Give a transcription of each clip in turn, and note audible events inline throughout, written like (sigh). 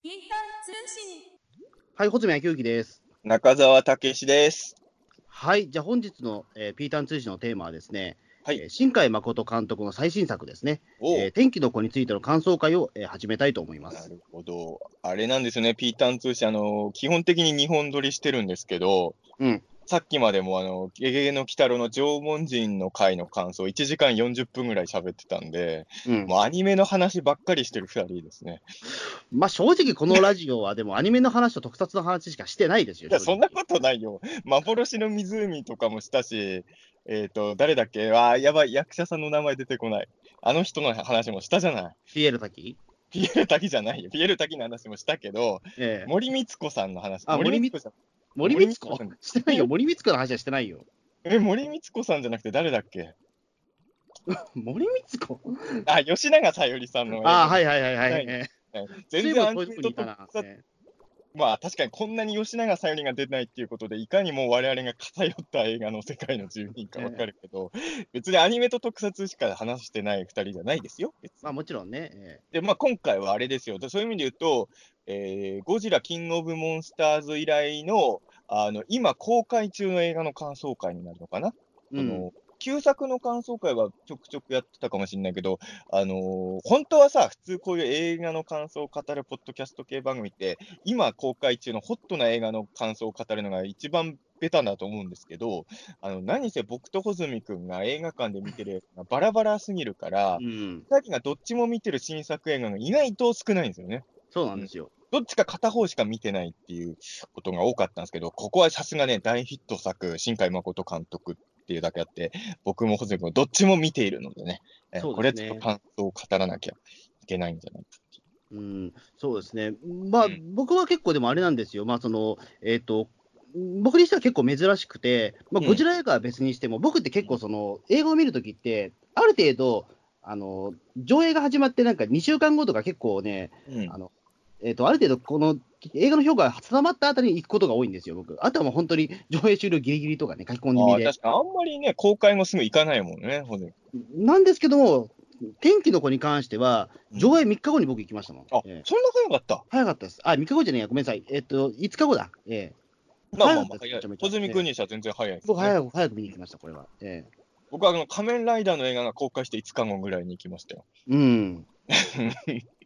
ピーター通信。はい、穂積昭之です。中澤武史です。はい、じゃあ本日の、えーピーターン通信のテーマはですね、はいえー新海誠監督の最新作ですね、おえー天気の子についての感想会を、えー始めたいと思います。なるほど。あれなんですよね、ピーターン通信、あの、基本的に日本撮りしてるんですけど、うんさっきまでも、あの、ゲゲゲの鬼太郎の縄文人の回の感想、1時間40分ぐらい喋ってたんで、うんもうアニメの話ばっかりしてる2人ですね。まあ、正直、このラジオはでもアニメの話と特撮の話しかしてないですよ。いや、そんなことないよ。幻の湖とかもしたし、えっ、と、誰だっけ？あーやばい、役者さんの名前出てこない。あの人の話もしたじゃない。ピエール滝？ピエール滝じゃないよ。ピエール滝の話もしたけど、えー、森光子さんの話。あ森光子さん。森光子？してないよ、森光子の話はしてないよ。え、森光子さんじゃなくて誰だっけ？(laughs) 森光子？あ、吉永小百合さんの。ああ、はいはいはいはい。はいえー全然アニメとそういえばそういうとまあ確かにこんなに吉永小百合が出ないっていうことで、いかにも我々が偏った映画の世界の住人かわかるけど、別にアニメと特撮しか話してない二人じゃないですよ。まあ、もちろんね。えで、まあ今回はあれですよ。でそういう意味で言うと、えーゴジラキングオブモンスターズ以来の、あの、今公開中の映画の感想会になるのかな？ーうんその旧作の感想会はちょくちょくやってたかもしれないけど、あのー本当はさ、普通こういう映画の感想を語るポッドキャスト系番組って、今公開中のホットな映画の感想を語るのが一番ベタだと思うんですけど、あの何せ僕と穂積君が映画館で見てる映画がバラバラすぎるからう、ん、二人がどっちも見てる新作映画が意外と少ないんですよね。そうなんですよ。どっちか片方しか見てないっていうことが多かったんですけど、ここはさすがね、大ヒット作、新海誠監督っていうだけあって、僕も穂積君どっちも見ているのでね、ですね。これちょっと感想を語らなきゃいけないんじゃないかう。うん、そうですね。まあ、うん。僕は結構でもあれなんですよ。まあ、その、えっ、と、僕にしては結構珍しくて、まあ、うん。ゴジラ映画は別にしても、僕って結構その、映画を見るときって、ある程度、あの、上映が始まってなんか2週間後とか結構ね、うん。あの、えっ、と、ある程度この映画の評価が定まったあたりに行くことが多いんですよ、僕。あとはもう本当に上映終了ギリギリとかね、書き込みで。確かにあんまりね、公開もすぐ行かないもんね、なんですけども、天気の子に関しては、うん上映3日後に僕行きましたもん。あ、ええそんな早かった？早かったです。あ、3日後じゃねえや、ごめんなさい。えっと、5日後だ。ええまあまあまあ、早い。早かったですめちゃめちゃ穂積君にしては全然早いね。僕早く、早く見に行きました、これは。ええ僕はあの仮面ライダーの映画が公開して5日後ぐらいに行きましたよ。うん。(laughs)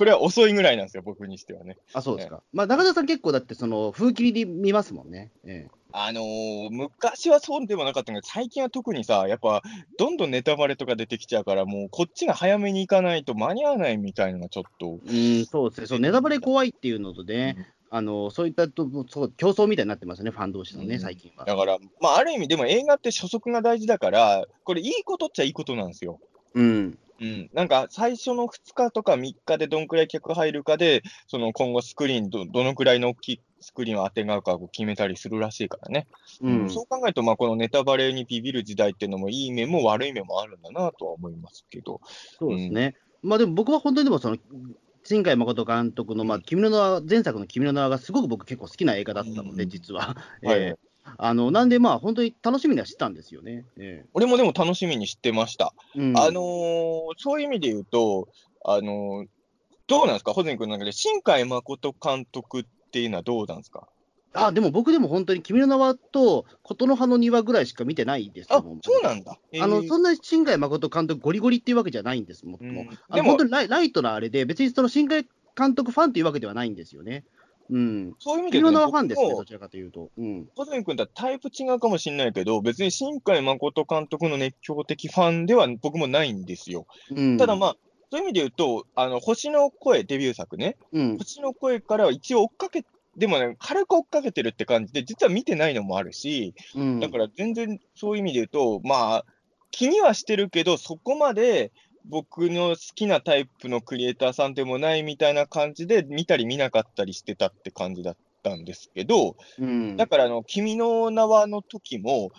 これは遅いぐらいなんですよ、僕にしてはね。あ、そうですか。まあ、中田さん結構だって、その、風切りで見ますもんね。ええあのー昔はそうでもなかったけど、最近は特にさ、やっぱ、どんどんネタバレとか出てきちゃうから、もうこっちが早めに行かないと間に合わないみたいなのがちょっと。うん、そうですね。そう、ネタバレ怖いっていうのとね、あの、そういったと、そう、競争みたいになってますよね、ファン同士のね、うん最近は。だから、まあ、ある意味、でも映画って初速が大事だから、これ、いいことっちゃいいことなんですよ。うん。うん、なんか最初の2日とか3日でどんくらい客入るかで、その今後スクリーンど、どのくらいの大きいスクリーンを当てがうかを決めたりするらしいからね。うん。そう考えると、まあ、このネタバレにビビる時代っていうのもいい面も悪い面もあるんだなとは思いますけど。そうですね。まあでも僕は本当にでもその、新海誠監督の、まあ、君の名は、前作の君の名はがすごく僕結構好きな映画だったので、うん実は。はいええあの、なんでまあ本当に楽しみにはしてたんですよね。え俺もでも楽しみにしてました。えうんあのーそういう意味で言うと、あのーどうなんですか、穂積君の中で、新海誠監督っていうのはどうなんですか？あ、でも僕でも本当に君の名はと琴の葉の庭ぐらいしか見てないですあよ。そうなんだ。あの、えーそんな新海誠監督ゴリゴリっていうわけじゃないんです、もっとも。うんあのでも本当にライライトなあれで、別にその新海監督ファンというわけではないんですよね。うん。そういう意味でファンですね、どちらかというと。うん。穂積君とはタイプ違うかもしれないけど、別に新海誠監督の熱狂的ファンでは僕もないんですよ。うん、ただまあ、そういう意味で言うと、あの星の声、デビュー作ね、うん、星の声からは一応追っかけ、でもね、軽く追っかけてるって感じで、実は見てないのもあるし、うん。だから全然そういう意味で言うと、まあ、気にはしてるけど、そこまで僕の好きなタイプのクリエイターさんでもないみたいな感じで、見たり見なかったりしてたって感じだったんですけど、うん、だから、あの、君の名はの時も、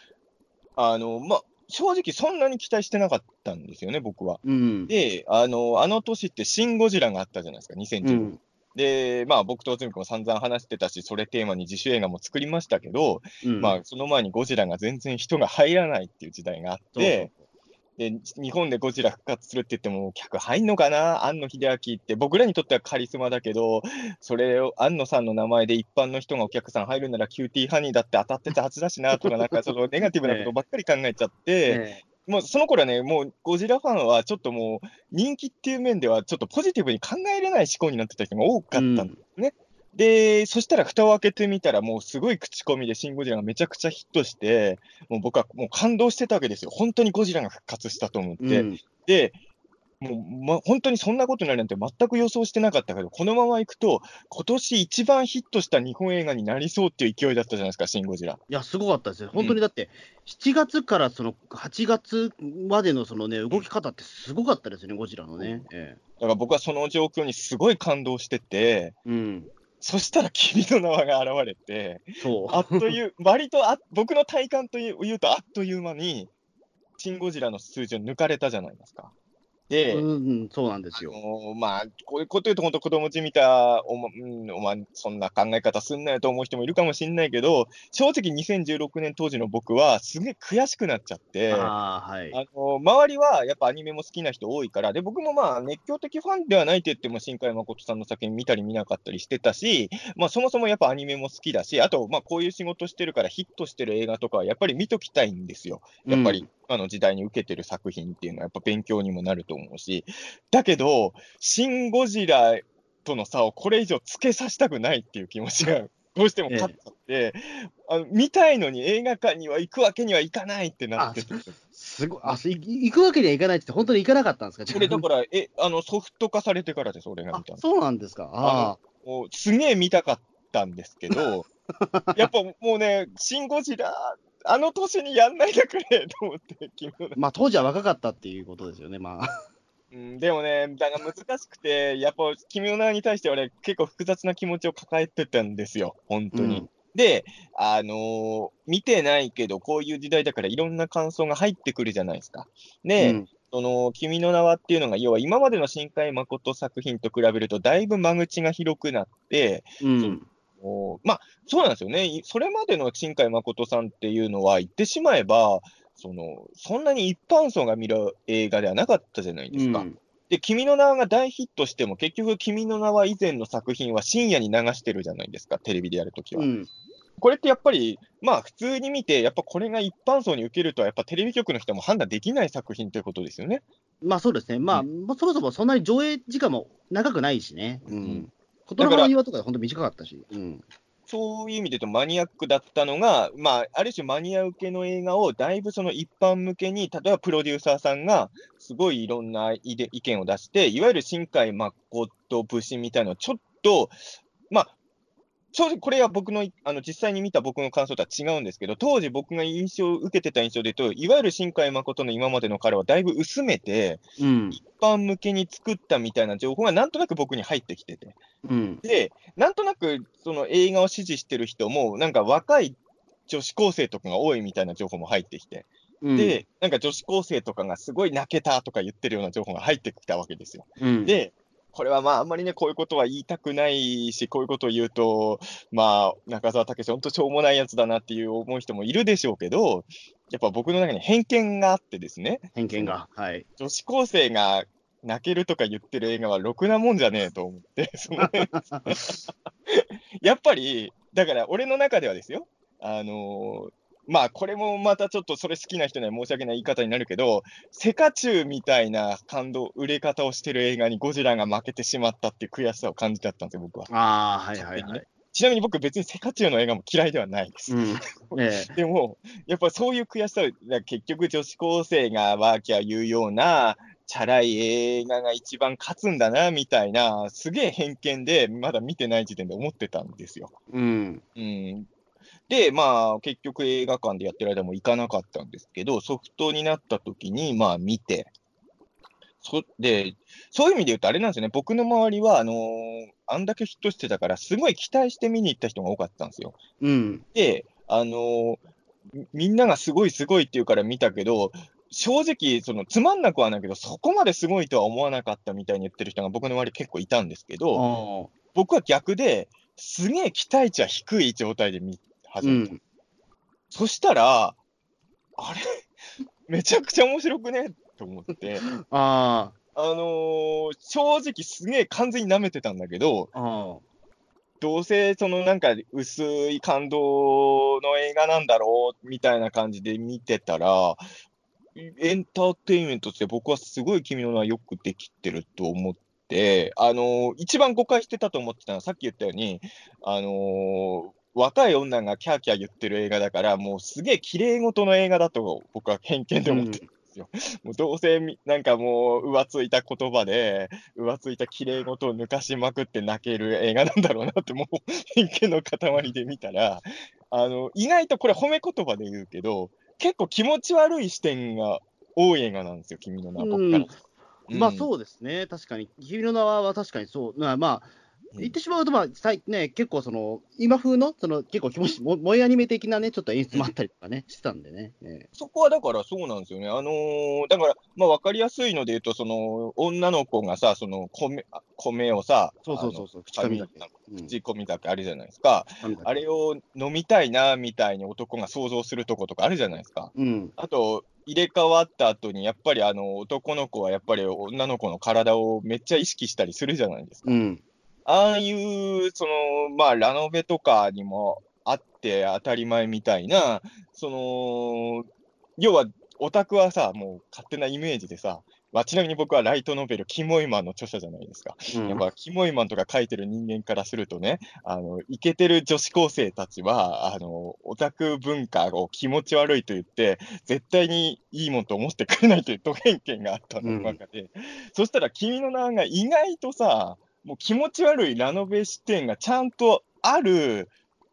あの、まあ、正直そんなに期待してなかったんですよね、僕は。うん。で、あの、あの年ってシン・ゴジラがあったじゃないですか、2010年。うん。で、まあ僕と穂積くんも散々話してたし、それテーマに自主映画も作りましたけど、うんまあその前にゴジラが全然人が入らないっていう時代があって、で、日本でゴジラ復活するって言っても、客入んのかな？庵野秀明って、僕らにとってはカリスマだけど、それを庵野さんの名前で一般の人がお客さん入るなら、キューティーハニーだって当たってたはずだしなとか、なんか (laughs) そのネガティブなことばっかり考えちゃって、ねもうその頃はね、もうゴジラファンはちょっともう人気っていう面ではちょっとポジティブに考えれない思考になってた人が多かったんですね。うん、で、そしたら蓋を開けてみたらもうすごい口コミでシン・ゴジラがめちゃくちゃヒットして、もう僕はもう感動してたわけですよ。本当にゴジラが復活したと思って。うん、で、もう、ま、本当にそんなことになるなんて全く予想してなかったけど、このままいくと、今年一番ヒットした日本映画になりそうっていう勢いだったじゃないですか、シン・ゴジラ。いや、すごかったですよ。本当にだって、7月からその8月までのそのね、動き方ってすごかったですよね、ゴジラのね。ええ、だから僕はその状況にすごい感動してて、うん。そしたら君の名はが現れて。あっという、割とあ僕の体感というと、あっという間に、シン・ゴジラの数字を抜かれたじゃないですか。で、うん、そうなんですよ。あまあ、こういうこと言うと、本当、子供じみたお、ま、うん、お前、そんな考え方すんなよと思う人もいるかもしれないけど、正直、2016年当時の僕は、すげえ悔しくなっちゃって、あ、はい、あのー、周りはやっぱアニメも好きな人多いから、で僕もまあ、熱狂的ファンではないって言っても、新海誠さんの作品見たり見なかったりしてたし、まあ、そもそもやっぱアニメも好きだし、あと、まあ、こういう仕事してるから、ヒットしてる映画とかは、やっぱり見ときたいんですよ。やっぱり、今の時代に受けてる作品っていうのは、やっぱ勉強にもなると思うし、だけど、シン・ゴジラとの差をこれ以上つけさせたくないっていう気持ちが (laughs) どうしても勝っちゃって、ええ、あの見たいのに映画館には行くわけにはいかないってなってて。すごいあ行くわけにはいかないって、本当に行かなかったんですか、これだから、えあのソフト化されてからです、俺が見たそうなんですか？ああすげえ見たかったんですけど、(laughs) やっぱもうね、シン・ゴジラあの年にやんないでくれと思って、まあ当時は若かったっていうことですよね、まあ。うん、でもね、だから難しくて、やっぱ、君の名に対して俺、結構複雑な気持ちを抱えてたんですよ、本当に。うん、で、あのー、見てないけど、こういう時代だからいろんな感想が入ってくるじゃないですか。で、うん、その、君の名はっていうのが、要は今までの新海誠作品と比べると、だいぶ間口が広くなって、うん、まあ、そうなんですよね。それまでの新海誠さんっていうのは、言ってしまえば、その、そんなに一般層が見る映画ではなかったじゃないですか。うん、で、君の名はが大ヒットしても、結局、君の名は以前の作品は深夜に流してるじゃないですか、テレビでやるときは。うん、これってやっぱり、まあ、普通に見て、やっぱこれが一般層に受けるとは、やっぱテレビ局の人も判断できない作品ということですよね。まあそうですね。まあ、うん、そもそもそんなに上映時間も長くないしね。うん。言葉の言いとか本当短かったし。うんそういう意味で言うとマニアックだったのが、まあ、ある種マニア受けの映画をだいぶその一般向けに、例えばプロデューサーさんがすごいいろんな意見を出して、いわゆる新海誠節みたいなのをちょっと、まあ、正直これは僕の、あの、実際に見た僕の感想とは違うんですけど、当時僕が印象を受けてた印象で言うと、いわゆる新海誠の今までの彼はだいぶ薄めて、うん、一般向けに作ったみたいな情報がなんとなく僕に入ってきてて。うん、で、なんとなくその映画を支持してる人も、なんか若い女子高生とかが多いみたいな情報も入ってきて。うん、で、なんか女子高生とかがすごい泣けたとか言ってるような情報が入ってきたわけですよ。うん、で、これはまあ、あんまりね、こういうことは言いたくないし、こういうことを言うと、まあ、中澤武史、本当しょうもないやつだなっていう思う人もいるでしょうけど、やっぱ僕の中に偏見があってですね。偏見が。はい。女子高生が泣けるとか言ってる映画はろくなもんじゃねえと思って、(laughs) そのやっぱり、だから俺の中ではですよ、あのー、まあ、これもまたちょっとそれ好きな人には申し訳ない言い方になるけど、セカチュウみたいな感動、売れ方をしてる映画にゴジラが負けてしまったっていう悔しさを感じてあったんですよ、僕は。ああ、はいはい、はい、ちなみに僕、別にセカチュウの映画も嫌いではないです。うん (laughs) ええ、でも、やっぱそういう悔しさを、結局女子高生がワーキャー言うような、チャラい映画が一番勝つんだな、みたいな、すげえ偏見で、まだ見てない時点で思ってたんですよ。うん。うん、で、まあ、結局映画館でやってる間も行かなかったんですけど、ソフトになった時に、まあ見て、そで、そういう意味で言うとあれなんですよね、僕の周りは、あのー、あんだけヒットしてたから、すごい期待して見に行った人が多かったんですよ。うん。で、あのー、みんながすごいすごいって言うから見たけど、正直、そのつまんなくはないけど、そこまですごいとは思わなかったみたいに言ってる人が僕の周り結構いたんですけど、僕は逆で、すげえ期待値は低い状態で見始めた。うん、そしたら、あれ？(laughs) めちゃくちゃ面白くね？と思って、(laughs) ああのー正直すげえ完全に舐めてたんだけど、どうせそのなんか薄い感動の映画なんだろうみたいな感じで見てたら、エンターテインメントとして僕はすごい君の名はよくできてると思って、あのー一番誤解してたと思ってたのはさっき言ったように、あのー若い女がキャーキャー言ってる映画だから、もうすげえ綺麗事の映画だと僕は偏見で思ってるんですよ。もうどうせみなんかもう浮ついた言葉で、浮ついた綺麗事を抜かしまくって泣ける映画なんだろうなって、もう偏見の塊で見たら、あの、意外とこれ褒め言葉で言うけど、結構気持ち悪い視点が多い映画なんですよ、君の名は僕から。うまあそうですね、確かに、君の名はは確かにそう、まあ、まあ、言ってしまうと、まあ、さいね、結構その、今風の、その結構気持ち、も萌えアニメ的なね、ちょっと演出もあったりとかね、してたんでね。えそこはだからそうなんですよね。あのーだから、まあ分かりやすいので言うと、その、女の子がさ、その米、あ米をさ、そうそうそうそう、口あの紙だけ。うん口込み酒あるじゃないですか。紙だけあれを飲みたいな、みたいに男が想像するとことかあるじゃないですか。うん。あと、入れ替わった後に、やっぱりあの、男の子はやっぱり女の子の体をめっちゃ意識したりするじゃないですか。うん。ああいう、その、まあ、ラノベとかにもあって当たり前みたいな、その、要は、オタクはさ、もう勝手なイメージでさ、まあ、ちなみに僕はライトノベル、キモイマンの著者じゃないですか。うん。やっぱ、キモイマンとか書いてる人間からするとね、あの、イケてる女子高生たちは、あの、オタク文化を気持ち悪いと言って、絶対にいいもんと思ってくれないというド偏見があったの中で、そしたら君の名が意外とさ、もう気持ち悪いラノベ視点がちゃんとある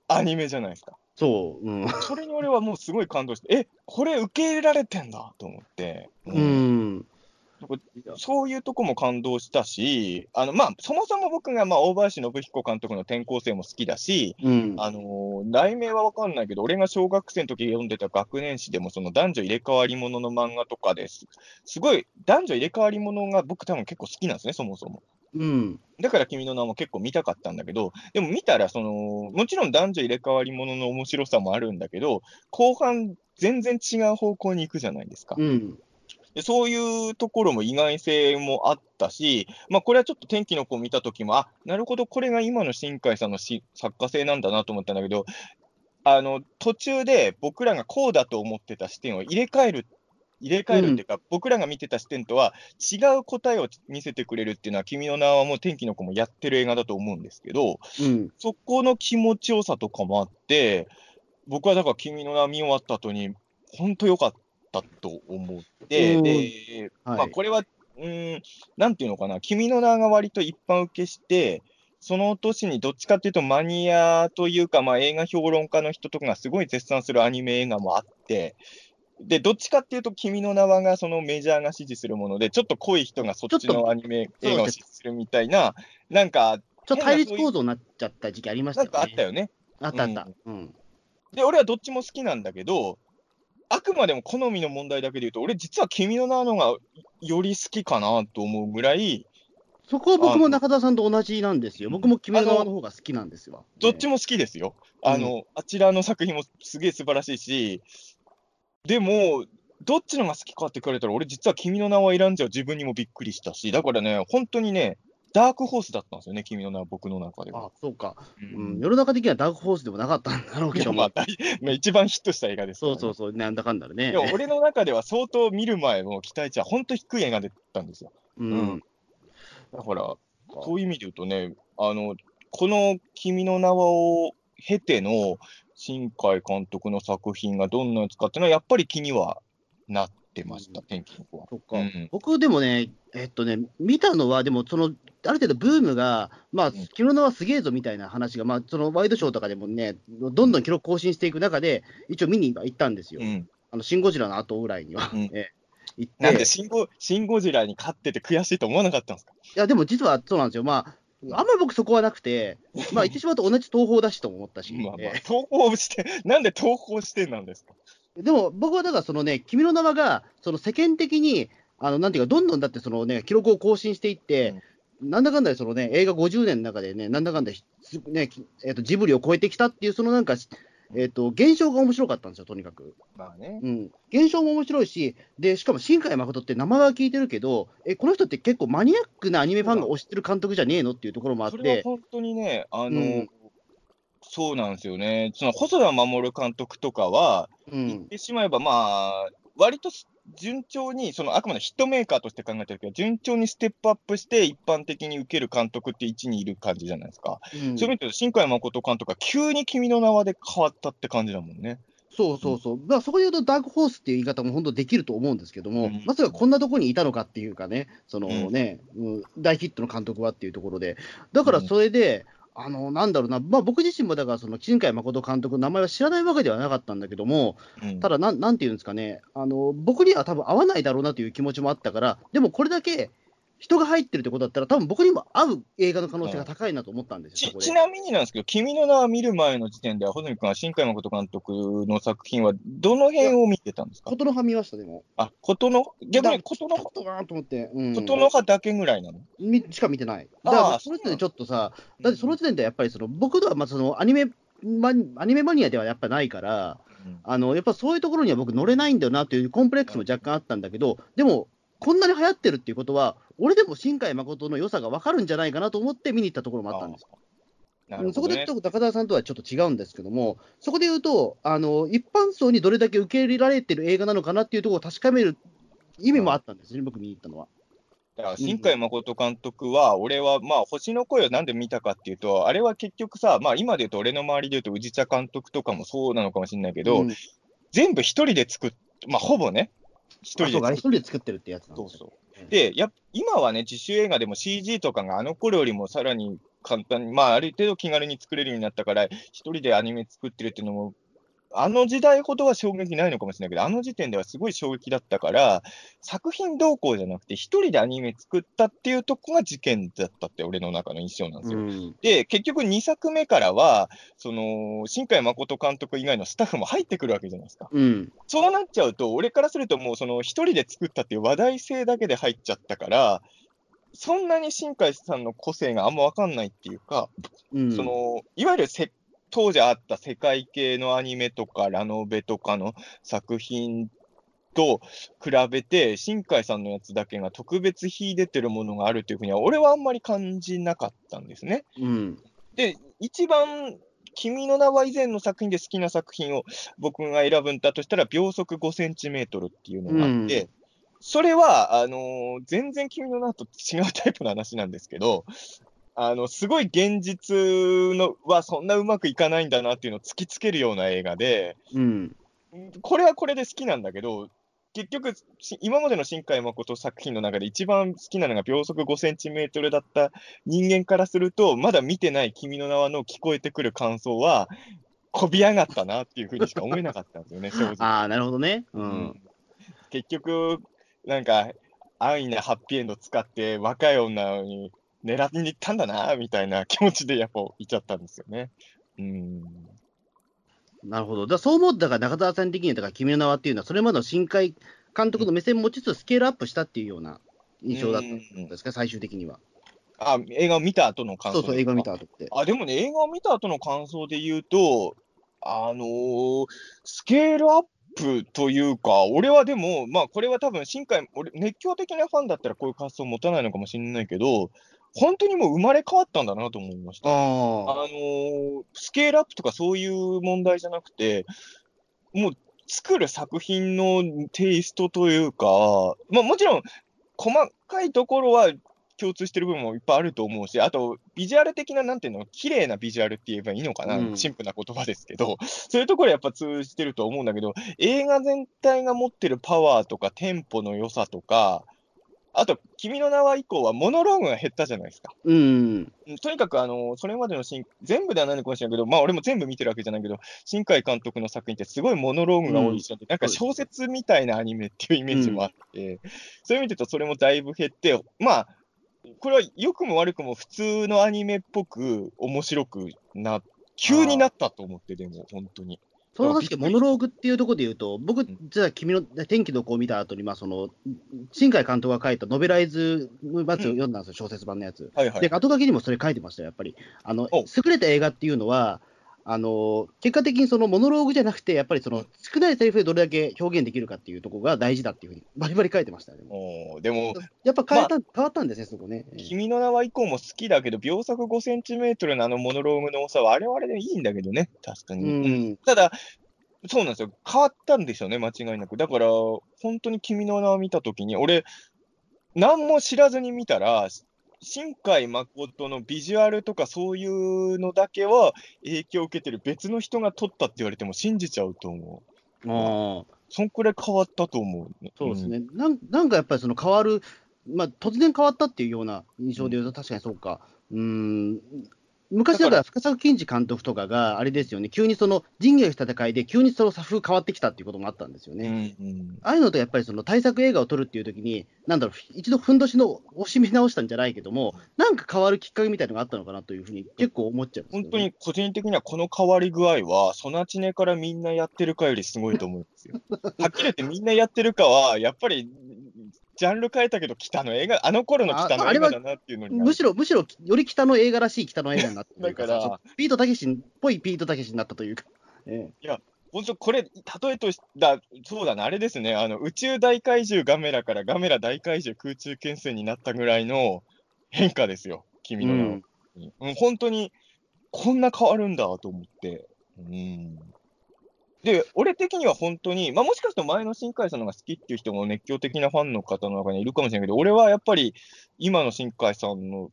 アニメじゃないですか。そう、うん。それに俺はもうすごい感動して、え、これ受け入れられてんだと思って。うん。そういうとこも感動したし、あの、まあ、そもそも僕が、まあ、大林信彦監督の転校生も好きだし、うん。あのー題名はわかんないけど、俺が小学生の時読んでた学年誌でも、その男女入れ替わり者の漫画とかです。すごい、男女入れ替わり者が僕多分結構好きなんですね、そもそも。うん。だから君の名も結構見たかったんだけど、でも見たら、その、もちろん男女入れ替わり者の面白さもあるんだけど、後半全然違う方向に行くじゃないですか。うん。でそういうところも意外性もあったし、まあ、これはちょっと天気の子を見たときも、あなるほど、これが今の新海さんのし作家性なんだなと思ったんだけど、あの途中で僕らがこうだと思ってた視点を入れ替える、入れ替えるっていうか、僕らが見てた視点とは違う答えを見せてくれるっていうのは、君の名はもう天気の子もやってる映画だと思うんですけど、うん。そこの気持ちよさとかもあって、僕はだから君の名見終わった後に、本当良かったと思って、うん。で、はい。まあこれは、うーん、なんていうのかな、君の名が割と一般受けして、その年にどっちかっていうとマニアというか、まあ映画評論家の人とかがすごい絶賛するアニメ映画もあって、で、どっちかっていうと、君の名はがそのメジャーが支持するもので、ちょっと濃い人がそっちのアニメ映画を支持するみたいな、なんか、ちょっと対立構造になっちゃった時期ありましたなんよね。かあったよね。あったあった。うん。で、俺はどっちも好きなんだけど、あくまでも好みの問題だけで言うと、俺実は君の名のがより好きかなと思うぐらい、そこは僕も中田さんと同じなんですよ。うん僕も君の名はの方が好きなんですよ。も。どっちも好きですよ。あの、あちらの作品もすげえ素晴らしいし、でも、どっちのが好きかって聞かれたら、俺実は君の名は選んじゃう自分にもびっくりしたし、だからね、本当にね、ダークホースだったんですよね、君の名は僕の中では。あ、そうか。ううん。世の中的にはダークホースでもなかったんだろうけどまあ大まあ (laughs) 一番ヒットした映画ですねそうそうそう。なんだかんだでね俺の中では相当見る前の期待値は本当低い映画だったんですよ。うん。だから、そういう意味で言うとね、あの、この君の名はを経ての新海監督の作品がどんなやつかっていうのは、やっぱり気にはなってました、うん天気の子は。そっか、うん僕でもね、えっとね、見たのは、でも、その、ある程度ブームが、まあ、ん昨日のはすげえぞみたいな話が、まあ、そのワイドショーとかでもね、どんどん記録更新していく中で、一応見に行ったんですよ。うん、あの、シン・ゴジラの後ぐらいには。うんえ。なんでシンゴ、シンゴジラに勝ってて悔しいと思わなかったんですか？いや、でも実はそうなんですよ。まあ、あんまり僕そこはなくて、まあ、言ってしまうと同じ東宝だしとも思ったし。まあまあええ、投稿して、なんで投稿してなんですか？でも僕はだからそのね、君の名はが、その世間的に、あのなんていうか、どんどんだってそのね、記録を更新していって、なんだかんだでそのね、映画50年の中でね、なんだかんだ、すねきえっとジブリを超えてきたっていう、そのなんか、えっ、と、現象が面白かったんですよ、とにかく。まあね。うん。現象も面白いし、で、しかも新海誠って名前は聞いてるけど、え、この人って結構マニアックなアニメファンが推してる監督じゃねえのっていうところもあっそれはて、本当にね、あの、うんそうなんですよね。その細田守監督とかは、うん。言ってしまえば、まあ、割と順調に、そのあくまでヒットメーカーとして考えてるけど、順調にステップアップして、一般的に受ける監督って位置にいる感じじゃないですか。うん。そういう意味で新海誠監督が急に君の名はで変わったって感じだもんね。そうそうそう、まあ、そこで言うと、ダークホースっていう言い方も本当できると思うんですけども、うん。まさかこんなところにいたのかっていうかね、そのうん。ね、うん大ヒットの監督はっていうところで、だからそれで、あのなんだろうな、まあ、僕自身もだから、その新海誠監督の名前は知らないわけではなかったんだけども、うん。ただなん、なんていうんですかね、あの僕には多分合わないだろうなという気持ちもあったから、でもこれだけ人が入ってるってことだったら、多分僕にも合う映画の可能性が高いなと思ったんですよ、ちなみになんですけど、君の名は見る前の時点では、穂積君は新海誠監督の作品は、どの辺を見てたんですか？ことの葉見ました、でも。あ、ことの、逆にことの、ちょっとなと思って、うん。ことの葉だけぐらいなの？みしか見てない。だから、その時点でちょっとさ、だ。ってその時点でやっぱりその、僕とはまあそのアニメマニ、アニメマニアではやっぱないから、うん。あのやっぱそういうところには僕乗れないんだよなというコンプレックスも若干あったんだけど、でも、こんなに流行ってるっていうことは、俺でも新海誠の良さが分かるんじゃないかなと思って見に行ったところもあったんです。ねそこで言うと、高田さんとはちょっと違うんですけども、そこで言うと、あの一般層にどれだけ受け入れられてる映画なのかなっていうところを確かめる意味もあったんですね、僕見に行ったのは。だから新海誠監督は、俺は、まあ、星の声をなんで見たかっていうと、あれは結局さ、まあ、今で言うと、俺の周りで言うと、宇治茶監督とかもそうなのかもしれないけど、うん全部一人で作っ、まあ、ほぼね、一人で作っ一人で作ってるってやつなんですよそうそう。で、やっ今はね、自主映画でも CG とかがあの頃よりもさらに簡単に、まあ、ある程度気軽に作れるようになったから、一人でアニメ作ってるっていうのも、あの時代ほどは衝撃ないのかもしれないけど、あの時点ではすごい衝撃だったから、作品動向じゃなくて、一人でアニメ作ったっていうとこが事件だったって、俺の中の印象なんですよ。うんで、結局2作目からは、その、新海誠監督以外のスタッフも入ってくるわけじゃないですか。うん、そうなっちゃうと、俺からするともうその一人で作ったっていう話題性だけで入っちゃったから、そんなに新海さんの個性があんま分かんないっていうか、うん、そのいわゆるせ当時あった世界系のアニメとかラノベとかの作品と比べて、新海さんのやつだけが特別秀でてるものがあるというふうには、俺はあんまり感じなかったんですね。うん、で、一番、君の名は以前の作品で好きな作品を僕が選ぶんだとしたら、秒速5センチメートルっていうのがあって、うそれは、あのー全然君の名と違うタイプの話なんですけど、あの、すごい現実のはそんなうまくいかないんだなっていうのを突きつけるような映画で、うん、これはこれで好きなんだけど、結局、し今までの新海誠作品の中で一番好きなのが秒速5センチメートルだった人間からすると、まだ見てない君の名はの聞こえてくる感想は、こび上がったなっていうふうにしか思えなかったんですよね、(laughs) 正直。ああ、なるほどね。ううんん結局、なんか、安易なハッピーエンド使って、若い女に狙いに行ったんだな、みたいな気持ちでやっぱいっちゃったんですよね。うん。なるほど。だそう思ったから中澤さん的には、だから君の名はっていうのは、それまでの新海監督の目線を持ちつつスケールアップしたっていうような印象だったんですか、最終的には。あ、映画を見た後の感想そうそう、映画見た。た後って。あ、でもね、映画を見た後の感想で言うと、あのースケールアップというか、俺はでも、まあ、これは多分、新海、俺、熱狂的なファンだったらこういう発想持たないのかもしれないけど、本当にもう生まれ変わったんだなと思いました。ああのースケールアップとかそういう問題じゃなくて、もう作る作品のテイストというか、まあ、もちろん細かいところは共通してる部分もいっぱいあると思うし、あと、ビジュアル的な、なんていうの、綺麗なビジュアルって言えばいいのかな、うんシンプルな言葉ですけど、そういうところやっぱ通じてると思うんだけど、映画全体が持ってるパワーとかテンポの良さとか、あと、君の名は以降はモノローグが減ったじゃないですか。うん。うんとにかく、あの、それまでの新、全部ではないのかもしれないけど、まあ俺も全部見てるわけじゃないけど、新海監督の作品ってすごいモノローグが多いし、なんか小説みたいなアニメっていうイメージもあって、そういう意味で言うとそれもだいぶ減って、まあ、これは良くも悪くも普通のアニメっぽく面白くな、急になったと思って、でも、本当に。その確かにモノローグっていうところで言うと、僕、ん実は君の天気の子を見た後に、まあ、その、新海監督が書いたノベライズのやつを読んだんですよ、小説版のやつ。はいはい。で、後書きにもそれ書いてましたよ、やっぱり。あの、お優れた映画っていうのは、あの結果的にそのモノローグじゃなくて、やっぱりその少ないセリフでどれだけ表現できるかっていうところが大事だっていうふうに、バリバリ書いてましたね。おーでも、やっぱ変えた、変わったんですね、そこね。君の名は以降も好きだけど、秒速5センチメートルのあのモノローグの多さは、あれはあれでいいんだけどね、確かうに。ん、ただ、そうなんですよ。変わったんでしょうね、間違いなく。だから、本当に君の名を見たときに、俺、何も知らずに見たら、新海誠のビジュアルとかそういうのだけは影響を受けてる別の人が撮ったって言われても信じちゃうと思う。ああそんくらい変わったと思う。そうですね、なんなんかやっぱりその変わる、まあ、突然変わったっていうような印象で言うと、確かにそうか。うん昔だから深作金次監督とかが、あれですよね、急にその仁義の戦いで、急にその作風変わってきたっていうこともあったんですようん。ね。うんああいうのとやっぱりその対策映画を撮るっていう時に、なんだろう、一度ふんどしの押しめ直したんじゃないけども、なんか変わるきっかけみたいなのがあったのかなというふうに結構思っちゃうね。本当に個人的にはこの変わり具合は、ソナチネからみんなやってるかよりすごいと思うんですよ。(laughs) はっきり言ってみんなやってるかは、やっぱりジャンル変えたけど、北の映画、あの頃の北の映画だなっていうのにむしろ、むしろ、より北の映画らしい北の映画になっただからさ、ピートたけしっぽいピートたけしになったというか。ええ。本当、これ、例えとした、そうだな、あれですね、あの宇宙大怪獣ガメラからガメラ大怪獣空中懸垂になったぐらいの変化ですよ、君の名は。うん。うん、本当にこんな変わるんだと思って。うん、で、俺的には本当に、まあ、もしかすると前の新海さんのが好きっていう人も熱狂的なファンの方の中にいるかもしれないけど、俺はやっぱり今の新海さんの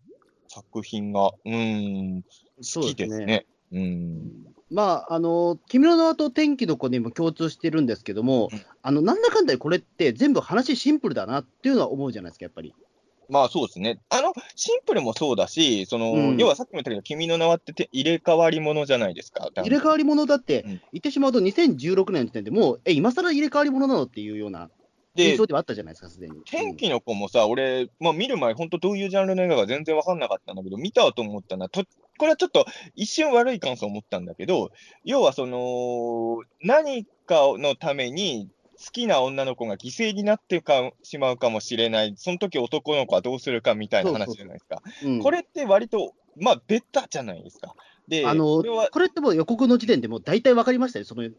作品が、うん、好きですね。うんまあ、あの、君の名はと天気の子にも共通してるんですけども、うんあの、なんだかんだでこれって全部話シンプルだなっていうのは思うじゃないですか、やっぱり。まあそうですね。あの、シンプルもそうだし、その、うん要はさっきも言ったけど、君の名はってて入れ替わりものじゃないですか。入れ替わり者だってうん言ってしまうと2016年の時点でもう、え、今更入れ替わり者なのっていうような印で象、ではあったじゃないですか、すでに。天気の子もさ、俺、まあ見る前、本当どういうジャンルの映画か全然わかんなかったんだけど、見たと思ったな。とこれはちょっと一瞬悪い感想を持ったんだけど、要はその、何かのために、好きな女の子が犠牲になってかしまうかもしれない、その時男の子はどうするかみたいな話じゃないですか。うんこれって割と、まあ、ベタじゃないですか。で、あのこれはこれってもう予告の時点でもう大体分かりましたよ、その流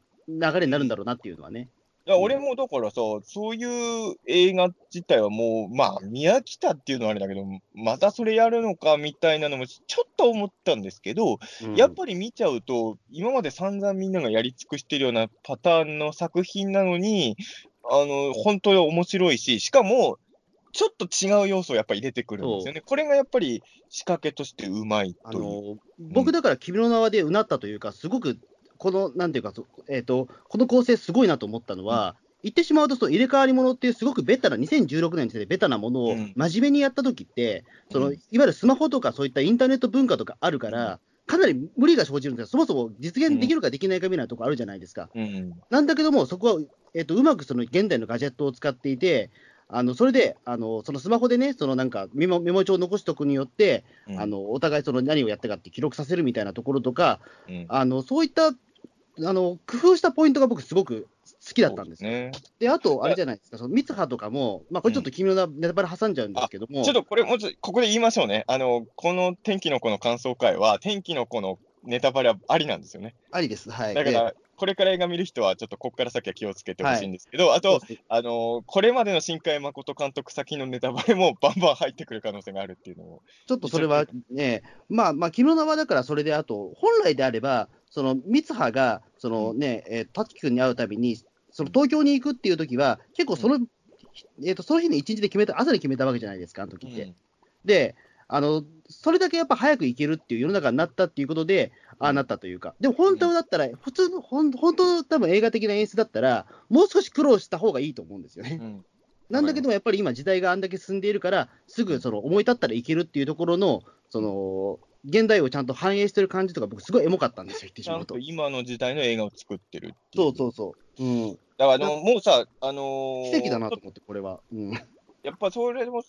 れになるんだろうなっていうのはね。いや俺もだからさ、そういう映画自体はもう、まあ、見飽きたっていうのはあれだけど、またそれやるのかみたいなのもちょっと思ったんですけど、うんやっぱり見ちゃうと、今まで散々みんながやり尽くしてるようなパターンの作品なのに、あの、本当に面白いし、しかも、ちょっと違う要素をやっぱり入れてくるんですよね。これがやっぱり仕掛けとしてうまいあという。の僕だから君の名はでうなったというか、すごくこの、なんていうか、そえー、とこの構成、すごいなと思ったのは、言ってしまうと、その入れ替わり者っていう、すごくベタな、2016年にしてベタなものをうん。真面目にやったときって、そのうんいわゆるスマホとかそういったインターネット文化とかあるから、かなり無理が生じるんですよ、そもそも実現できるかできないかみたいなところあるじゃないですか。うん。なんだけども、そこは、えっとうまくその現代のガジェットを使っていて、あのそれであのそのスマホでね、そのなんかメモメモ帳を残しておくによって、うん。あのお互いその何をやったかって記録させるみたいなところとか、うん。あのそういったあの工夫したポイントが僕、すごく好きだったんですよ。ね。で、あと、あれじゃないですか、その三葉とかも、まあ、これちょっと君のネタバレ挟んじゃうんですけども、ちょっとこれ、もうちょっとここで言いましょうね。あの、この天気の子の感想会は、天気の子のネタバレはありなんですよね。ありです。はい。だから、これから映画見る人は、ちょっとここから先は気をつけてほしいんですけど、あと、そうですあの、これまでの新海誠監督先のネタバレもバンバン入ってくる可能性があるっていうのを。ちょっとそれはね、まあ、まあ、君の名はだからそれで、あと、本来であれば、その三葉が、そのね、えー、達樹君に会うたびに、その東京に行くっていう時は、結構その、えー、とその日に一日で決めた、朝に決めたわけじゃないですか、あの時って。で、あの、それだけやっぱ早く行けるっていう世の中になったっていうことで、ああなったというか、でも本当だったら、普通の、ほん本当、多分映画的な演出だったら、もう少し苦労した方がいいと思うんですよね。うん。なんだけども、やっぱり今、時代があんだけ進んでいるから、すぐその思い立ったらいけるっていうところの、その現代をちゃんと反映してる感じとか、僕、すごいエモかったんですよ、(laughs) 言ってしまうとと。今の時代の映画を作ってるっていそうそうそう。うん、だからあの、もうさ、あのー奇跡だなと思って、これは。うん、やっぱそれもっ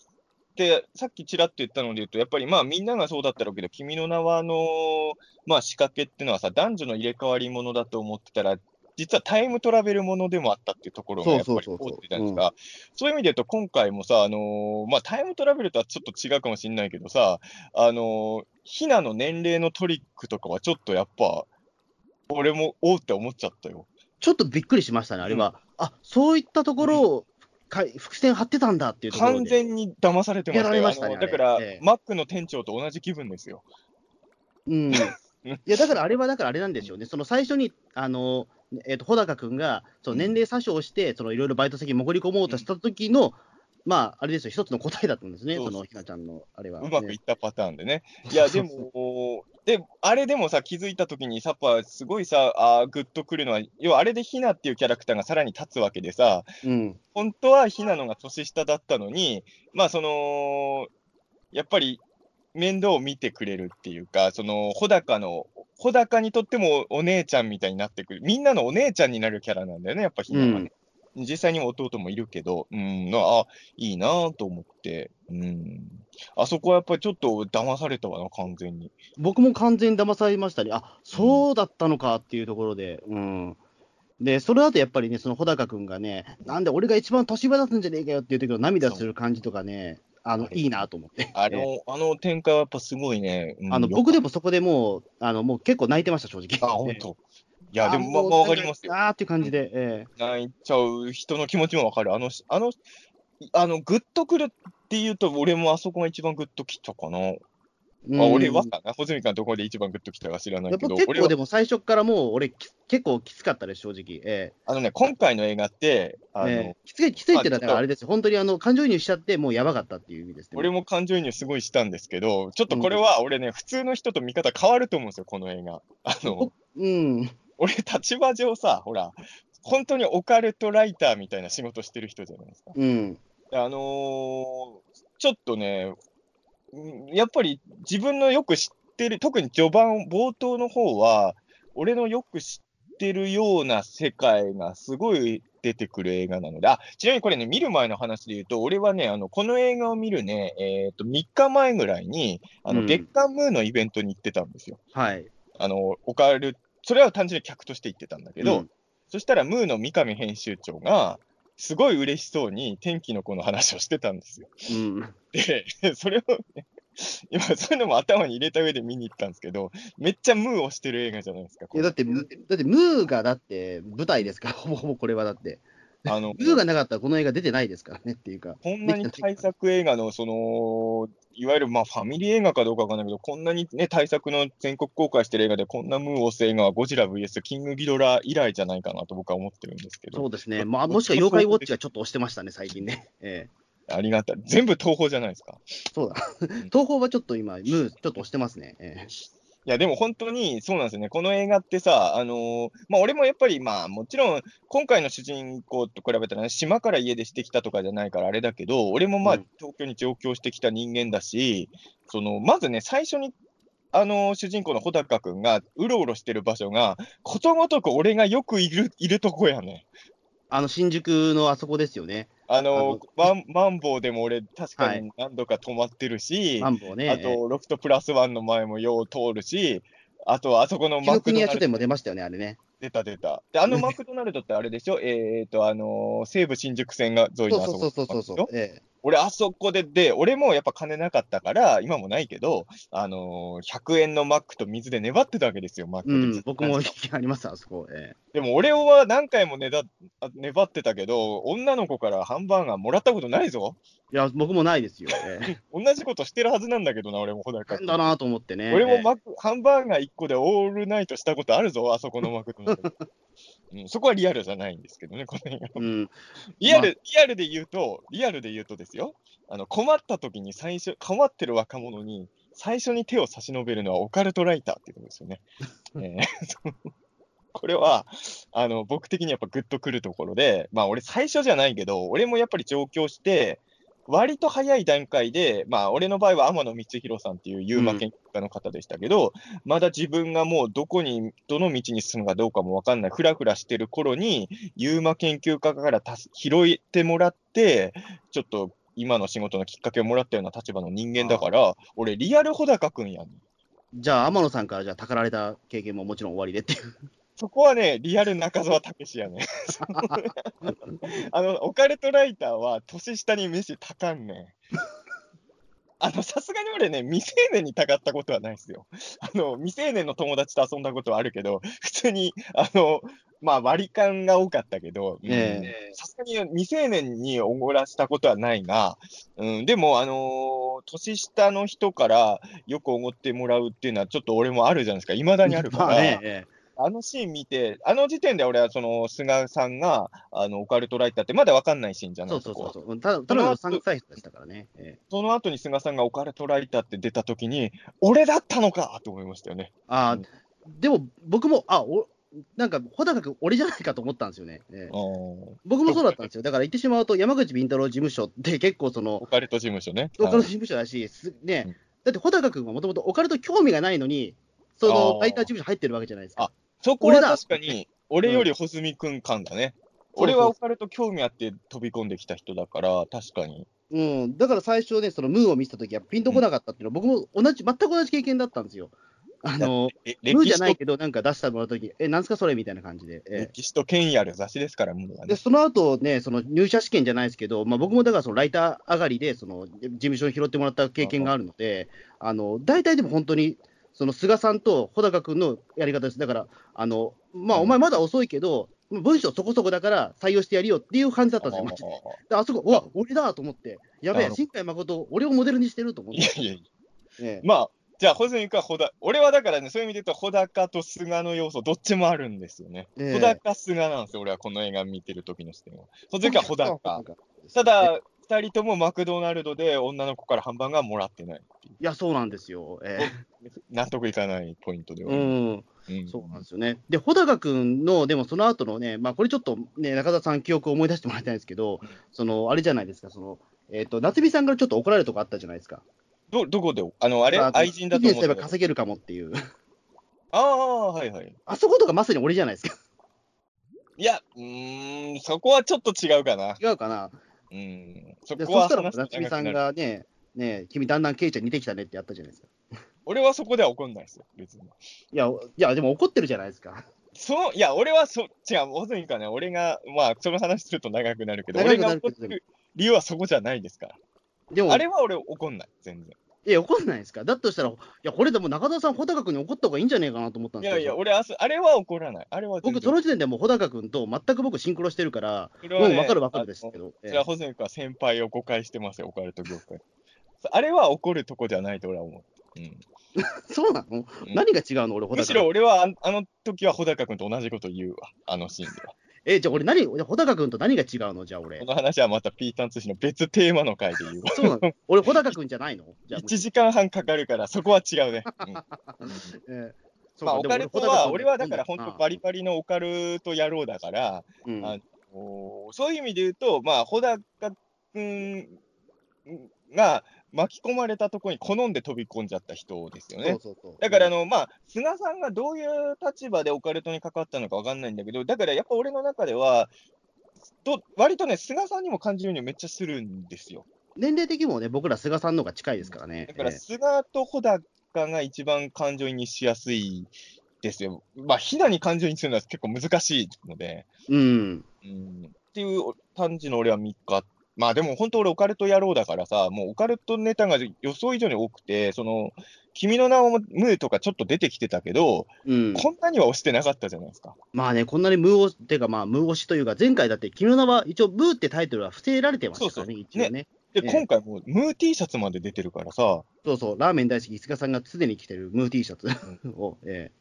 て、さっきちらっと言ったので言うと、やっぱりまあみんながそうだったろうけど、君の名はの、まあ、仕掛けっていうのはさ、男女の入れ替わりものだと思ってたら、実はタイムトラベルものでもあったっていうところがやっぱりそうそうそうそう通ってたじゃないですか。そういう意味で言うと、今回もさ、あのーまあ、タイムトラベルとはちょっと違うかもしれないけどさ、あのー、ひなの年齢のトリックとかはちょっとやっぱ、俺も、おうって思っちゃったよ。ちょっとびっくりしましたね、あれは。あそういったところを、かい伏線張ってたんだっていうところで。完全に騙されてましたしたねだから、ええマックの店長と同じ気分ですよ。うん。いや、だからあれは、だからあれなんでしょうね。その最初に、あの、えっ、と、穂高君が、その年齢詐称して、そのいろいろバイト先に潜り込もうとした時の、まあ、あれですよ、一つの答えだったんですね、そのひなちゃんの、あれは、うまくいねったパターンでね。いや、でも、で、あれでもさ、気づいたときに、やっぱすごいさ、あーグッとくるのは、要はあれでひなっていうキャラクターがさらに立つわけでさ、うん。本当はひなのが年下だったのに、まあ、その、やっぱり面倒を見てくれるっていうか、その、穂高の、穂高にとってもお姉ちゃんみたいになってくる、みんなのお姉ちゃんになるキャラなんだよね、やっぱひなはね。実際にも弟もいるけど、うん、あ、いいなぁと思って、うん。あそこはやっぱりちょっと騙されたわな、完全に。僕も完全に騙されましたね。あそうだったのかっていうところで。うん。で、それだとやっぱりね、その穂高君がね、なんで俺が一番年上だったんじゃねえかよっていう時の涙する感じとかね、あの、いいなと思って。あええの、あの展開はやっぱすごいね。うんあの、僕でも。もそこでもう、あの、もう結構泣いてました、正直。あ、本ええ当。いや、でも、まあ、かりますよ。あーっていう感じで、ええ泣いちゃう人の気持ちもわかる。あの、あの、あの、グッとくるっていうと、俺もあそこが一番グッときたかな。あ、うん俺はかな。穂積どこで一番グッときたか知らないけど、結俺は構でも最初からもう俺き結構きつかったです、正直。えあのね、今回の映画って、あの、えええきつい、きついってのあれですよ。本当にあの、感情移入しちゃって、もうやばかったっていう意味ですね。俺も感情移入すごいしたんですけど、ちょっとこれは俺ね、普通の人と見方変わると思うんですよ、この映画。あの、うん。俺、立場上さ、ほら、本当にオカルトライターみたいな仕事してる人じゃないですか。うん。あのーちょっとね、うんやっぱり自分のよく知ってる、特に序盤、冒頭の方は、俺のよく知ってるような世界がすごい出てくる映画なので、あ、ちなみにこれね、見る前の話で言うと、俺はね、あの、この映画を見るね、えっ、と、3日前ぐらいに、あの、うん月刊ムーのイベントに行ってたんですよ。はい。あの、オカル、それは単純に客として行ってたんだけど、うんそしたらムーの三上編集長が、すごい嬉しそうに天気の子の話をしてたんですよ。うん。で、それをね、今、そういうのも頭に入れた上で見に行ったんですけど、めっちゃムーをしてる映画じゃないですか。いやだって、だって、ムーがだって舞台ですから、ほぼほぼこれはだって。あの (laughs) ムーがなかったらこの映画出てないですからねっていうか。こんなに対策映画の、その、いわゆるまあファミリー映画かどうかわかんないけど、こんなにね、対策の全国公開してる映画で、こんなムーを押す映画はゴジラ VS キングギドラ以来じゃないかなと僕は思ってるんですけど。そうですね。まあ、もしくは妖怪ウォッチがちょっと押してましたね、最近ね。(laughs) ええありがたい。全部東宝じゃないですか。そうだ。東宝はちょっと今、ムーちょっと押してますね。ええいや、でも本当にそうなんですよね。この映画ってさ、あのーまあ、俺もやっぱり、まあ、もちろん、今回の主人公と比べたらね、島から家出してきたとかじゃないからあれだけど、俺もまあうん、東京に上京してきた人間だし、その、まずね、最初に、あのー主人公の穂高くんがうろうろしてる場所が、ことごとく俺がよくいる、いるとこやね。あの、新宿のあそこですよね。あのーマンマンボウでも俺、確かはいに何度か泊まってるし、マンボウね。あと、ロフトプラスワンの前もよう通るし、あと、あそこのマクドナルド国屋書店も出ましたよね、あれね。出た出た。で、あのマクドナルドってあれでしょ？えっと、あのー西武新宿線が沿いそうのあそこそうそうそうそうなんでしょ。ええ俺、あそこで、で、俺もやっぱ金なかったから、今もないけど、あのー100円のマックと水で粘ってたわけですよ、マックで。うん、僕もあります、あそこ。えでも俺は何回もねだあ粘ってたけど、女の子からハンバーガーもらったことないぞ。えいや、僕もないですよ。え (laughs) 同じことしてるはずなんだけどな、俺もほだえか変だなと思ってね。俺もええマクハンバーガー1個でオールナイトしたことあるぞ、あそこのマクドナルド。(laughs) うん、そこはリアルじゃないんですけどね、この映画うん、(laughs) リアル、リアルで言うと、リアルで言うとですよ、あの困った時に最初、困ってる若者に最初に手を差し伸べるのはオカルトライターっていうことですよね。(laughs) えー (laughs) これは、あの、僕的にやっぱグッとくるところで、まあ俺最初じゃないけど、俺もやっぱり上京して、割と早い段階で、まあ俺の場合は天野光弘さんっていうユーマ研究家の方でしたけど、まだ自分がもうどこに、どの道に進むかどうかもわかんない、ふらふらしてる頃に、ユーマ研究家からたす拾ってもらって、ちょっと今の仕事のきっかけをもらったような立場の人間だから、俺、リアル穂高くんやん。じゃあ、天野さんからじゃあ、たかられた経験ももちろん終わりでっていう。そこはね、リアル中澤武史やね。(laughs) あの、オカルトライターは年下に飯たかんねん。あの、さすがに俺ね、未成年にたかったことはないですよ。あの、未成年の友達と遊んだことはあるけど、普通に、あの、まあ割り勘が多かったけど、さすがに未成年におごらしたことはないが、うん、でも、あのー年下の人からよくおごってもらうっていうのは、ちょっと俺もあるじゃないですか、いまだにあるから、まあね、えあのシーン見て、あの時点で俺はその菅さんがあのオカルトライターってまだ分かんないシーンじゃえない？ですか。そうそうそう。ただ、ただの3歳人でしたからね。ええその後に菅さんがオカルトライターって出たときに、俺だったのかと思いましたよね。ああ、うんでも僕も、あおなんか、穂高君、俺じゃないかと思ったんですよね。ええ僕もそうだったんですよ。だから言ってしまうと、山口敏太郎事務所って結構そのオ、カルト事務所ね。オカルトはい事務所だし、すねうんだって穂高君はもともとオカルト興味がないのに、そのライター事務所入ってるわけじゃないですか。あそこは確かに、俺より穂積君感だね。うん俺はオカルト興味あって飛び込んできた人だから、確かに。うん、だから最初ね、そのムーを見せたときはピンとこなかったっていうのは、僕も同じ、全く同じ経験だったんですよ。あの、えムーじゃないけど、なんか出してもらうとき、え、なんすかそれみたいな感じで。え歴史と権威ある雑誌ですから、もうで、その後ね、その入社試験じゃないですけど、まあ、僕もだからそのライター上がりで、その事務所に拾ってもらった経験があるので、あの大体でも本当に、その菅さんと穂高君のやり方です。だから、あのまあ、うんお前まだ遅いけど、文章そこそこだから採用してやるよっていう感じだったんですよ、マジで。であそこ、うわ、俺だと思って、やべえ、新海誠、俺をモデルにしてると思って。いやいやいや。ええまあ、じゃあ、穂積君は穂高、俺はだからね、そういう意味で言うと、穂高と菅の要素、どっちもあるんですよね。ええ穂高、菅なんですよ、俺はこの映画見てる時の視点は。穂積は穂高。高。ただ、二人ともマクドナルドで女の子からハンバーガーもらってないっていう。いや、そうなんですよ。え納得いかないポイントではうん。うんそうなんですよね。で、穂高君の、でもその後のね、まあ、これちょっとね、中田さん、記憶を思い出してもらいたいんですけど、その、あれじゃないですか、その、えっ、と、夏美さんからちょっと怒られるとこあったじゃないですか。ど、どこで、あの、あれ？ま愛人だと思ってたけど稼げるかもっていう。ああ、はいはい。あそことかまさに俺じゃないですか。いや、うーん、そこはちょっと違うかな。違うかな。うん。そで、こはそしたら夏美さん。がね、ね、君だんだんケイちゃん似てきたねってやったじゃないですか。俺はそこでは怒んないですよ、別に。いや、いや、でも怒ってるじゃないですか。その、いや、俺はそ、違う、もずにかね、俺が、まあ、その話すると長くなるけど、長俺が怒ってる理由はそこじゃないですから。でも、あれは俺怒んない、全然。いや、怒んないですか？だとしたら、いや、これでも中田さん、穂高君に怒った方がいいんじゃねえかなと思ったんですけど。いやいや、俺あす、あれは怒らない。あれは僕、その時点でもう穂高君と全く僕、シンクロしてるから、ねもう分かる分かるですけど。ええそれは、ホズミ君は先輩を誤解してますよ、オカルト業界。そあれは怒るとこじゃないと俺は思う。うん、(laughs) そうなの、うん何が違うの俺、穂高むしろ俺はああの時は穂高君と同じこと言うわ、あのシーンでは。え、じゃあ俺何、穂高君と何が違うの？じゃあ俺。こ。の話はまたピータン通信の別テーマの回で言う。わ。そうなの？俺、穂高君じゃないの？じゃあ、1時間半かかるから、そこは違うね。うん。まあ、オカルトは、俺はだから本当あバリバリのオカルト野郎だから、うん。あおそういう意味で言うと、まあ、穂高君が巻き込まれたところに好んで飛び込んじゃった人ですよね。そうそうそうだからあの、まあ、菅さんがどういう立場でオカルトに関わったのかわかんないんだけど、だからやっぱ俺の中では、と割とね、菅さんにも感じるようにめっちゃするんですよ。年齢的にもね、僕ら菅さんの方が近いですからね。だからええ菅と穂高が一番感情移入しやすいですよ。まあ、ひなに感情移入するのは結構難しいので、うん。うん、っていう感じの俺は3日。まあでも本当俺オカルト野郎だからさ、もうオカルトネタが予想以上に多くて、その、君の名をムーとかちょっと出てきてたけど、うん、こんなには押してなかったじゃないですか。まあね、こんなに無押っていうか、まあ、無押しというか、前回だって、君の名は一応、ブーってタイトルは伏せられてましたからね、そう一応ね。で、ええ今回もうムー T シャツまで出てるからさ、そうそう、ラーメン大好き、菅さんが常に着てるムー T シャツ (laughs) を、え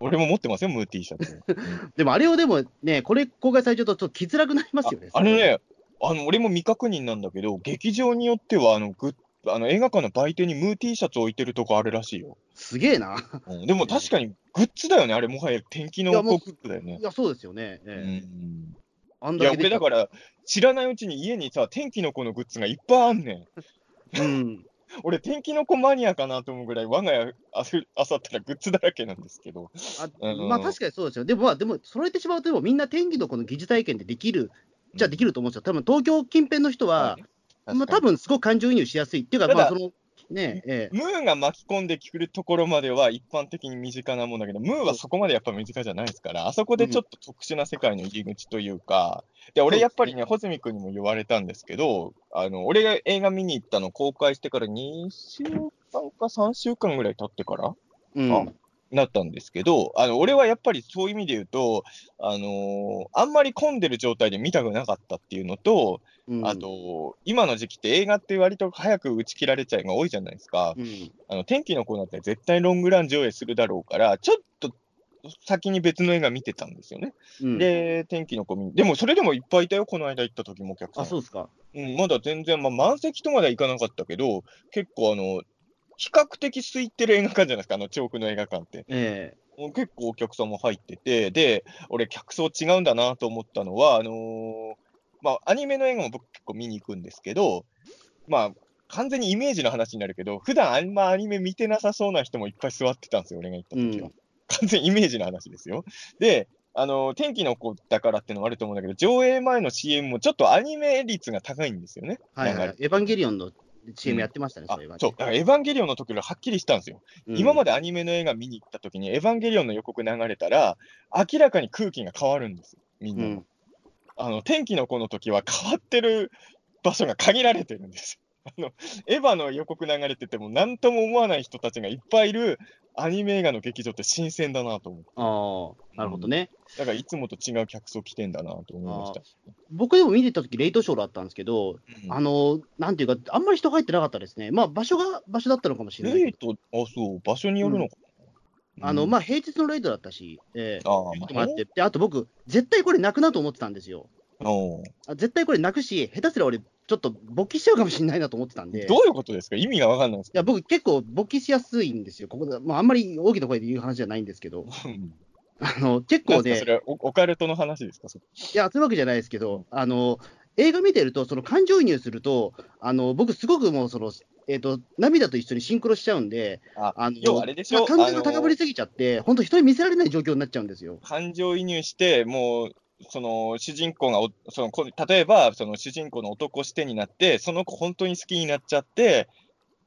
俺も持ってますよ、ムー T シャツ。え (laughs) でもあれをでもね、これ公開されちゃうと、ちょっと着づらくなりますよね。ああのね、あの俺も未確認なんだけど、劇場によってはあのグッあの映画館の売店にムー T シャツ置いてるとこあるらしいよ。すげえな。うん、でも確かにグッズだよね、あれもはや天気のグッズだよねい。や、そうですよね。うええんあんいや、俺だから、知らないうちに家にさ、天気の子のグッズがいっぱいあんねん。うん。(laughs) 俺、天気の子マニアかなと思うぐらい、我が家あすあさったらグッズだらけなんですけど。あうんまあ確かにそうですよ。でも、まあ、でも、揃えてしまうと、でもみんな天気のこの疑似体験でできる、じゃあできると思うんですよ。多分東京近辺の人は、まあ多分すごく感情移入しやすい。っていうか、まあそのね、ええムーが巻き込んでくるところまでは一般的に身近なもんだけど、ムーはそこまでやっぱ身近じゃないですから、あそこでちょっと特殊な世界の入り口というか、で、俺やっぱりね、穂積君にも言われたんですけど、あの、俺が映画見に行ったの公開してから2週間か3週間ぐらい経ってからうん。あなったんですけど、あの、俺はやっぱりそういう意味で言うと、あのーあんまり混んでる状態で見たくなかったっていうのと、うんあと、今の時期って映画って割と早く打ち切られちゃう映画多いじゃないですか。うんあの天気の子だって絶対ロングラン上映するだろうから、ちょっと先に別の映画見てたんですよね。うんで、天気の子見でもそれでもいっぱいいたよ、この間行った時もお客さん。あ、そうですか。うん、まだ全然、まあ、満席とまではいかなかったけど、結構あの、比較的空いてる映画館じゃないですか、あの、調布の映画館って。えもう結構お客さんも入ってて、で、俺、客層違うんだなと思ったのは、あのーまあ、アニメの映画も僕結構見に行くんですけど、まあ、完全にイメージの話になるけど、普段あんまアニメ見てなさそうな人もいっぱい座ってたんですよ、俺が行った時は。うん完全イメージの話ですよ。で、あのー天気の子だからっていうのもあると思うんだけど、上映前の CM もちょっとアニメ率が高いんですよね。えはいはい。エヴァンゲリオンの CM やってましたね、ういえばね。そう、だからエヴァンゲリオンの時よりはっきりしたんですよ。うん今までアニメの映画見に行った時に、エヴァンゲリオンの予告流れたら、明らかに空気が変わるんですよ、みんなの。うんあの、天気の子の時は変わってる場所が限られてるんですよ。(laughs) あの、エヴァの予告流れてても何とも思わない人たちがいっぱいいるアニメ映画の劇場って新鮮だなと思う。ああ、なるほどね。だからいつもと違う客層来てんだなと思いました。僕でも見に行った時レイトショーだったんですけど、うんあの、なんていうか、あんまり人入ってなかったですね。まあ、場所が場所だったのかもしれない。レイト、あ、そう、場所によるのかな。あの、うんまあ、平日のレイトだったし、ええああ、まあって、で、あと僕、絶対これ泣くなと思ってたんですよ。あ絶対これ泣くし、下手すら俺、ちょっと勃起しちゃうかもしれないなと思ってたんで。どういうことですか？意味がわかんないですいや、僕結構勃起しやすいんですよ。ここで、まあ、あんまり大きな声で言う話じゃないんですけど、うんあの、結構ねそ、れはオオカルトの話ですか？いや、そういうわけじゃないですけど、あの、映画見てると、その感情移入すると、あの、僕すごくもう、その、えっ、と、涙と一緒にシンクロしちゃうんで、ああの、要はあれでしょ？感情が高ぶりすぎちゃって、本当人に見せられない状況になっちゃうんですよ。感情移入して、もう、その主人公がおそのこ例えば、その主人公の男視点になって、その子本当に好きになっちゃって、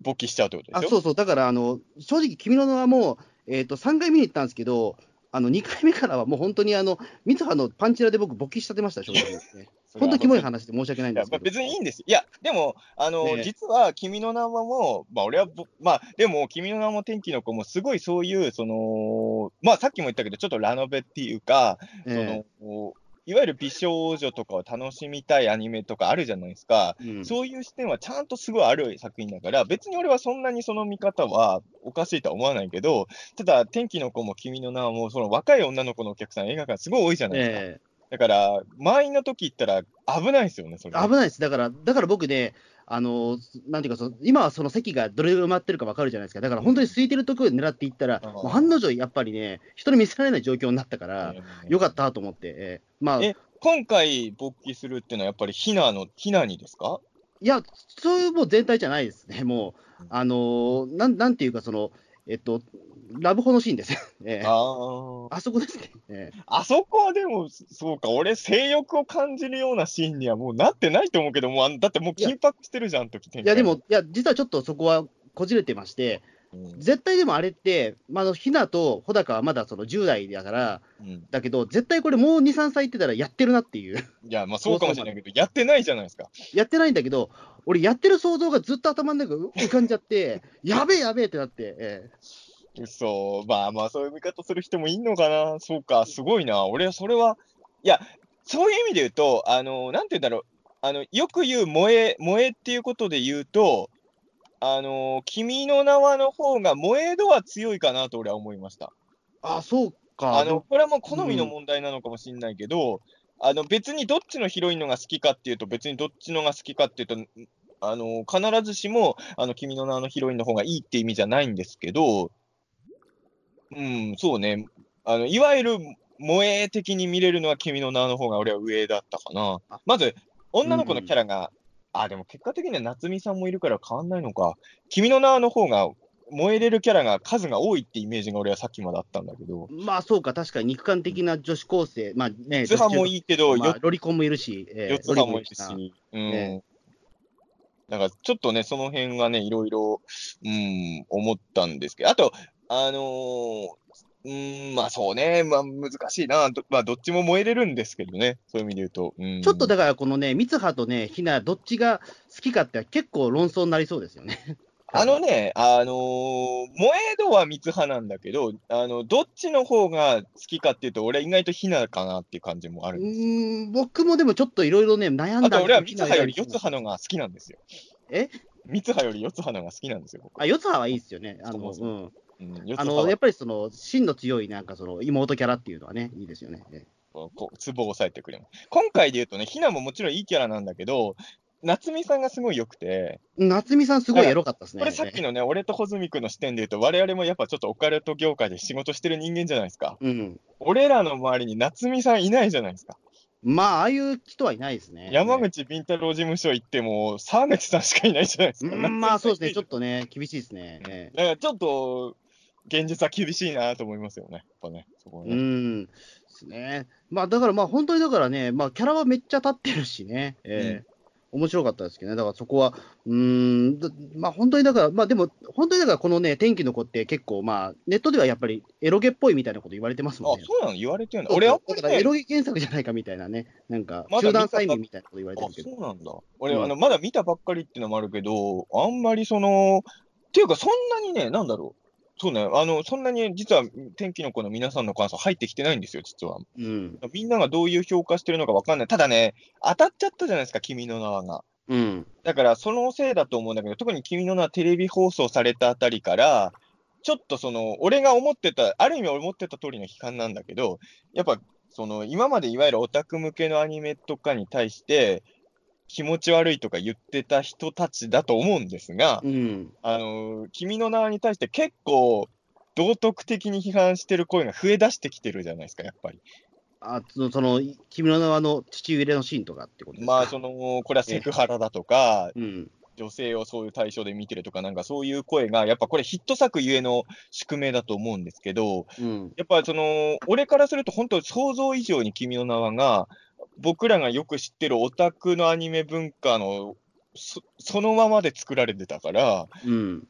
勃起しちゃうってことあ、でしょ？そうそう、だから、あの、正直、君の名はもう、えっ、と、3回見に行ったんですけど、あの、2回目からはもう本当に、あの、三葉のパンチラで僕、勃起しちゃってました、正直、(laughs) ね。本当キモい話で申し訳ないんですけど。まあ別にいいんですよ。いや、でも、あの、ね実は、君の名はも、まあ、俺はぼ、まあ、でも、君の名も天気の子も、すごいそういう、その、まあ、さっきも言ったけど、ちょっとラノベっていうか、えその、いわゆる美少女とかを楽しみたいアニメとかあるじゃないですか。えうんそういう視点はちゃんとすごいある作品だから、別に俺はそんなにその見方はおかしいとは思わないけど、ただ、天気の子も君の名はもう、その若い女の子のお客さん、映画館すごい多いじゃないですか。えだから、満員の時行ったら危ないですよね、それ。え危ないです。だから、だから僕ね、あの、なんていうかその、今はその席がどれぐらい埋まってるか分かるじゃないですか。だから本当に空いてるところで狙っていったら、うん。もう案の定、やっぱりね、人に見せられない状況になったから、よかったと思って、ええまあ、え今回勃起するっていうのはやっぱりひなの、ひなにですか？いや、そういうもう全体じゃないですね、もう、あのーなんなんていうか、その、えっと、ラブホのシーンです。よ、ええ。あそこですね、ええ。あそこはでも、そうか、俺、性欲を感じるようなシーンにはもうなってないと思うけど、もうだってもう緊迫してるじゃん、時いや、でも、いや、実はちょっとそこはこじれてまして、うん。絶対でもあれって、まあ、あのひなと穂高はまだその10代だから、うん。だけど、絶対これ、もう2、3歳行ってたらやってるなっていう、いや、まあそうかもしれないけど、やってないじゃないですか。やってないんだけど、俺、やってる想像がずっと頭の中に浮かんじゃって、やべえ、やべえってなって、え嘘、まあまあ、そういう見方する人もいんのかな、そうか、すごいな、俺はそれは、いや、そういう意味で言うと、あの、なんて言うんだろう、あの、よく言う萌え、萌えっていうことで言うと、あの、君の名はの方が萌え度は強いかなと俺は思いました。あそうか、あの、これはもう好みの問題なのかもしれないけど、あの、別にどっちのヒロインのが好きかっていうと、別にどっちのが好きかっていうと、あの、必ずしも、あの、君の名のヒロインの方がいいって意味じゃないんですけど、うん、そうね。あの、いわゆる萌え的に見れるのは君の名の方が俺は上だったかな。あ。まず、女の子のキャラが、あ、でも結果的には夏美さんもいるから変わんないのか。君の名の方が燃えれるキャラが数が多いってイメージが俺はさっきまであったんだけど、まあそうか、確かに肉感的な女子高生、まあね、四つ葉もいいけど、まあよロリコンもいるし、えー四つ葉もいるし。し、うん。えだからちょっとね、その辺がね、いろいろ、うん、思ったんですけど、あと、あのーうん、まあそうね、まあ難しいな、どまあどっちも燃えれるんですけどね、そういう意味で言うと。うん、ちょっとだから、このね、三葉とね、ひな、どっちが好きかって結構論争になりそうですよね。(laughs) あのね、あのー萌え度は三つ派なんだけど、あの、どっちの方が好きかっていうと、俺意外とひなかなっていう感じもあるうんです。ーん、僕もでもちょっといろいろね、悩んだあと俺は三葉より四つ葉のが好きなんですよ。え？三つ葉より四つ葉のが好きなんですよ、僕。あ、四つ葉はいいですよね。あの、そうそううん。うん、あの、やっぱりその、芯の強い、なんかその、妹キャラっていうのはね、いいですよね。えこうツボを押さえてくれます。今回で言うとね、ひなももちろんいいキャラなんだけど、夏美さんがすごい良くて、夏美さんすごいエロかったですね。これさっきのね、俺と穂積君の視点で言うと、我々もやっぱちょっとオカルト業界で仕事してる人間じゃないですか。うん。俺らの周りに夏美さんいないじゃないですか。まあ、ああいう人はいないですね。山口敏太郎事務所行っても、沢口さんしかいないじゃないですか。うん、まあそうですね、ちょっと。とね、厳しいですね。ええだからちょっと、現実は厳しいなと思いますよね。やっぱね、そこはうね。ん。ですね。まあだからまあ本当にだからね、まあキャラはめっちゃ立ってるしね。ええ面白かったですけどね。だからそこは、うーん、だまあ本当にだから、まあでも、本当にだからこのね、天気の子って結構まあ、ネットではやっぱりエロゲっぽいみたいなこと言われてますあ、もんね。そうなの？言われてるの？そう俺、ねだからエロゲ原作じゃないかみたいなね、なんか集団催眠みたいなこと言われてあるけど。そうなんだ。俺、うんあの、まだ見たばっかりっていうのもあるけど、あんまりその、っていうか、そんなにね、なんだろう。そうね、あの、そんなに実は天気の子の皆さんの感想入ってきてないんですよ、実は。うん。みんながどういう評価してるのかわかんない。ただね、当たっちゃったじゃないですか、君の名はが。うん。だから、そのせいだと思うんだけど、特に君の名はテレビ放送されたあたりから、ちょっとその、俺が思ってた、ある意味思ってた通りの批判なんだけど、やっぱ、その、今までいわゆるオタク向けのアニメとかに対して、気持ち悪いとか言ってた人たちだと思うんですが、うん。あの、君の名に対して結構、道徳的に批判してる声が増え出してきてるじゃないですか、やっぱり。あその、その、君の名はの父入れのシーンとかってことですか？まあ、その、これはセクハラだとか、うん。女性をそういう対象で見てるとか、なんかそういう声が、やっぱこれヒット作ゆえの宿命だと思うんですけど、うん。やっぱその、俺からすると本当想像以上に君の名はが、僕らがよく知ってるオタクのアニメ文化のそそのままで作られてたから、うん。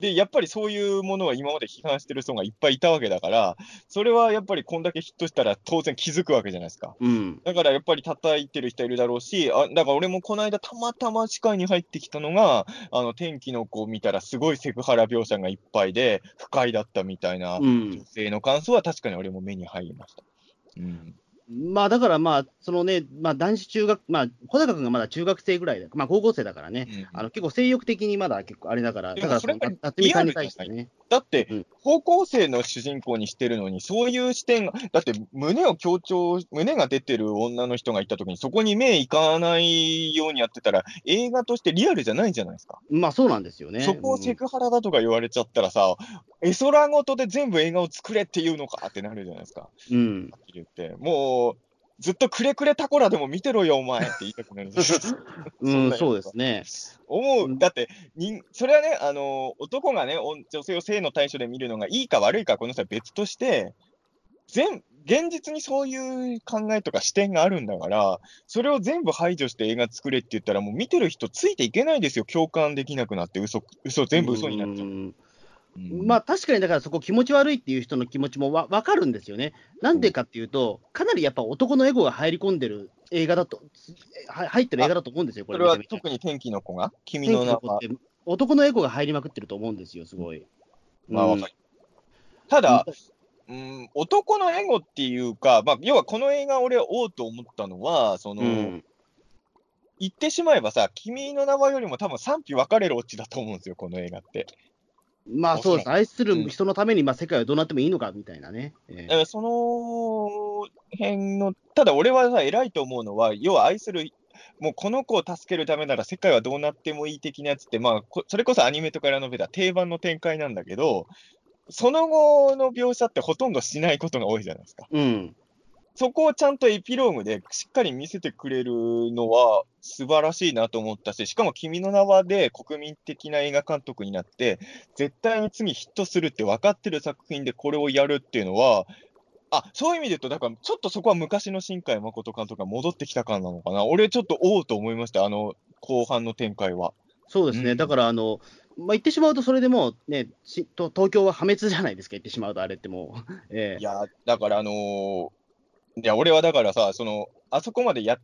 で、やっぱりそういうものは今まで批判してる人がいっぱいいたわけだから、それはやっぱりこんだけヒットしたら当然気づくわけじゃないですか。うん。だからやっぱり叩いてる人いるだろうし、あだから俺もこの間たまたま視界に入ってきたのが、あの天気の子を見たらすごいセクハラ描写がいっぱいで不快だったみたいなうん女。性の感想は確かに俺も目に入りました。うん。まあだからまあ、そのね、まあ男子中学、まあ、小高君がまだ中学生ぐらいだ、まあ高校生だからね、あの結構性欲的にまだ結構あれだから、でだからその夏美さんに対してね。だってうん、高校生の主人公にしてるのに、そういう視点が、だって胸を強調、胸が出てる女の人がいたときに、そこに目いかないようにやってたら、映画としてリアルじゃないじゃないですか。まあそうなんですよね。そこをセクハラだとか言われちゃったらさ、絵空ごとで全部映画を作れっていうのかってなるじゃないですか。うん。言って。もう、ずっとくれくれタコラでも見てろよ、お前って言いたくなるじゃないですか。(laughs) うん、そそうですね。思う、うんだって人、それはね、あの男がね、お女性を性の対象で見るのがいいか悪いか、この人は別として、全現実にそういう考えとか視点があるんだから、それを全部排除して映画作れって言ったら、もう見てる人ついていけないですよ、共感できなくなって、嘘嘘全部嘘になっちゃう。うまあ確かにだからそこ気持ち悪いっていう人の気持ちもわ分かるんですよね。なんでかっていうと、かなりやっぱ男のエゴが入り込んでる映画だと、は入ってる映画だと思うんですよ、これそれは特に天気の子が、君天の名は男のエゴが入りまくってると思うんですよ、すごい。うん。まあわかる。ただ、うん、男のエゴっていうか、まあ、要はこの映画、俺、おうと思ったのは、その、うん。言ってしまえばさ、君の名はよりも多分賛否分かれるオチだと思うんですよ、この映画って。まあそうです、愛すうんる人のためにまあ世界はどうなってもいいのかみたいなね。えだからその辺の、ただ俺はさ、偉いと思うのは、要は愛する、もうこの子を助けるためなら世界はどうなってもいい的なやつって、まあ、こそれこそアニメとかラノベでは定番の展開なんだけど、その後の描写ってほとんどしないことが多いじゃないですか。うん。そこをちゃんとエピローグでしっかり見せてくれるのは素晴らしいなと思ったし、しかも君の名はで国民的な映画監督になって、絶対に次ヒットするって分かってる作品でこれをやるっていうのは、あ、そういう意味で言うと、だからちょっとそこは昔の新海誠監督が戻ってきた感なのかな。俺ちょっとおうと思いました。あの、後半の展開は。そうですね、うんだからあの、まあ、言ってしまうと、それでもう、ね、しと東京は破滅じゃないですか、言ってしまうと、あれってもう。(laughs) ええいや、だからあのーいや、俺はだからさ、その、あそこまでや、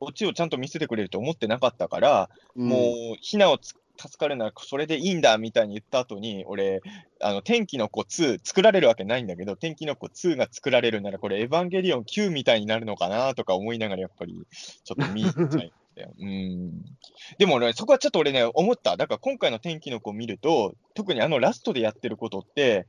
オチをちゃんと見せてくれると思ってなかったから、うんもう、ひなをつ助かるならそれでいいんだみたいに言った後に、俺、あの、天気の子2、作られるわけないんだけど、天気の子2が作られるなら、これ、エヴァンゲリオン9みたいになるのかなとか思いながら、やっぱり、ちょっと見ちゃい。(laughs) うん。でもね、そこはちょっと俺ね、思った。だから今回の天気の子を見ると、特にあのラストでやってることって、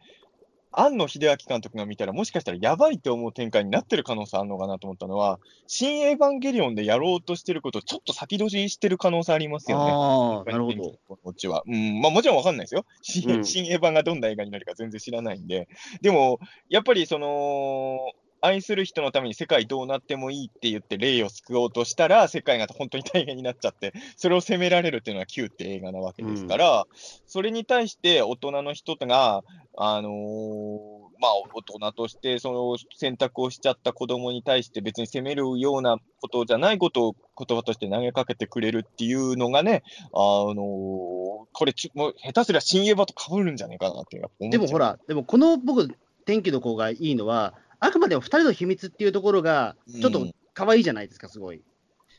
庵野秀明監督が見たら、もしかしたらやばいって思う展開になってる可能性あるのかなと思ったのは、新エヴァンゲリオンでやろうとしてることをちょっと先取りしてる可能性ありますよね。ああ、なるほど。こっちは。うん、まあもちろんわかんないですよ。新エヴァンがどんな映画になるか全然知らないんで。でも、やっぱりその、愛する人のために世界どうなってもいいって言って霊を救おうとしたら、世界が本当に大変になっちゃって、それを責められるっていうのは Q って映画なわけですから、それに対して大人の人が、あのーまあ、大人としてその選択をしちゃった子供に対して別に責めるようなことじゃないことを言葉として投げかけてくれるっていうのがね、あのーこれち、もう下手すりゃ新エヴァと被るんじゃないかなってでもほ、ら、でもこの僕、天気の子がいいのは、あくまでも2人の秘密っていうところが、ちょっとうん可愛いじゃないですか、すごい。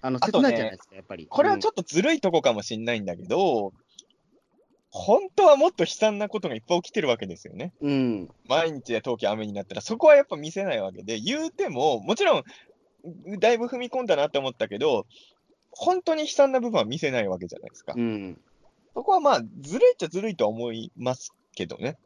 あの切ないじゃないですか、やっぱり。これはちょっとずるいとこかもしれないんだけど、本当はもっと悲惨なことがいっぱい起きてるわけですよね。うん、うん、毎日や冬季雨になったら、そこはやっぱ見せないわけで、言うても、もちろん、だいぶ踏み込んだなって思ったけど、本当に悲惨な部分は見せないわけじゃないですか。うん。そこはまあ、ずるいっちゃずるいとは思いますけどね。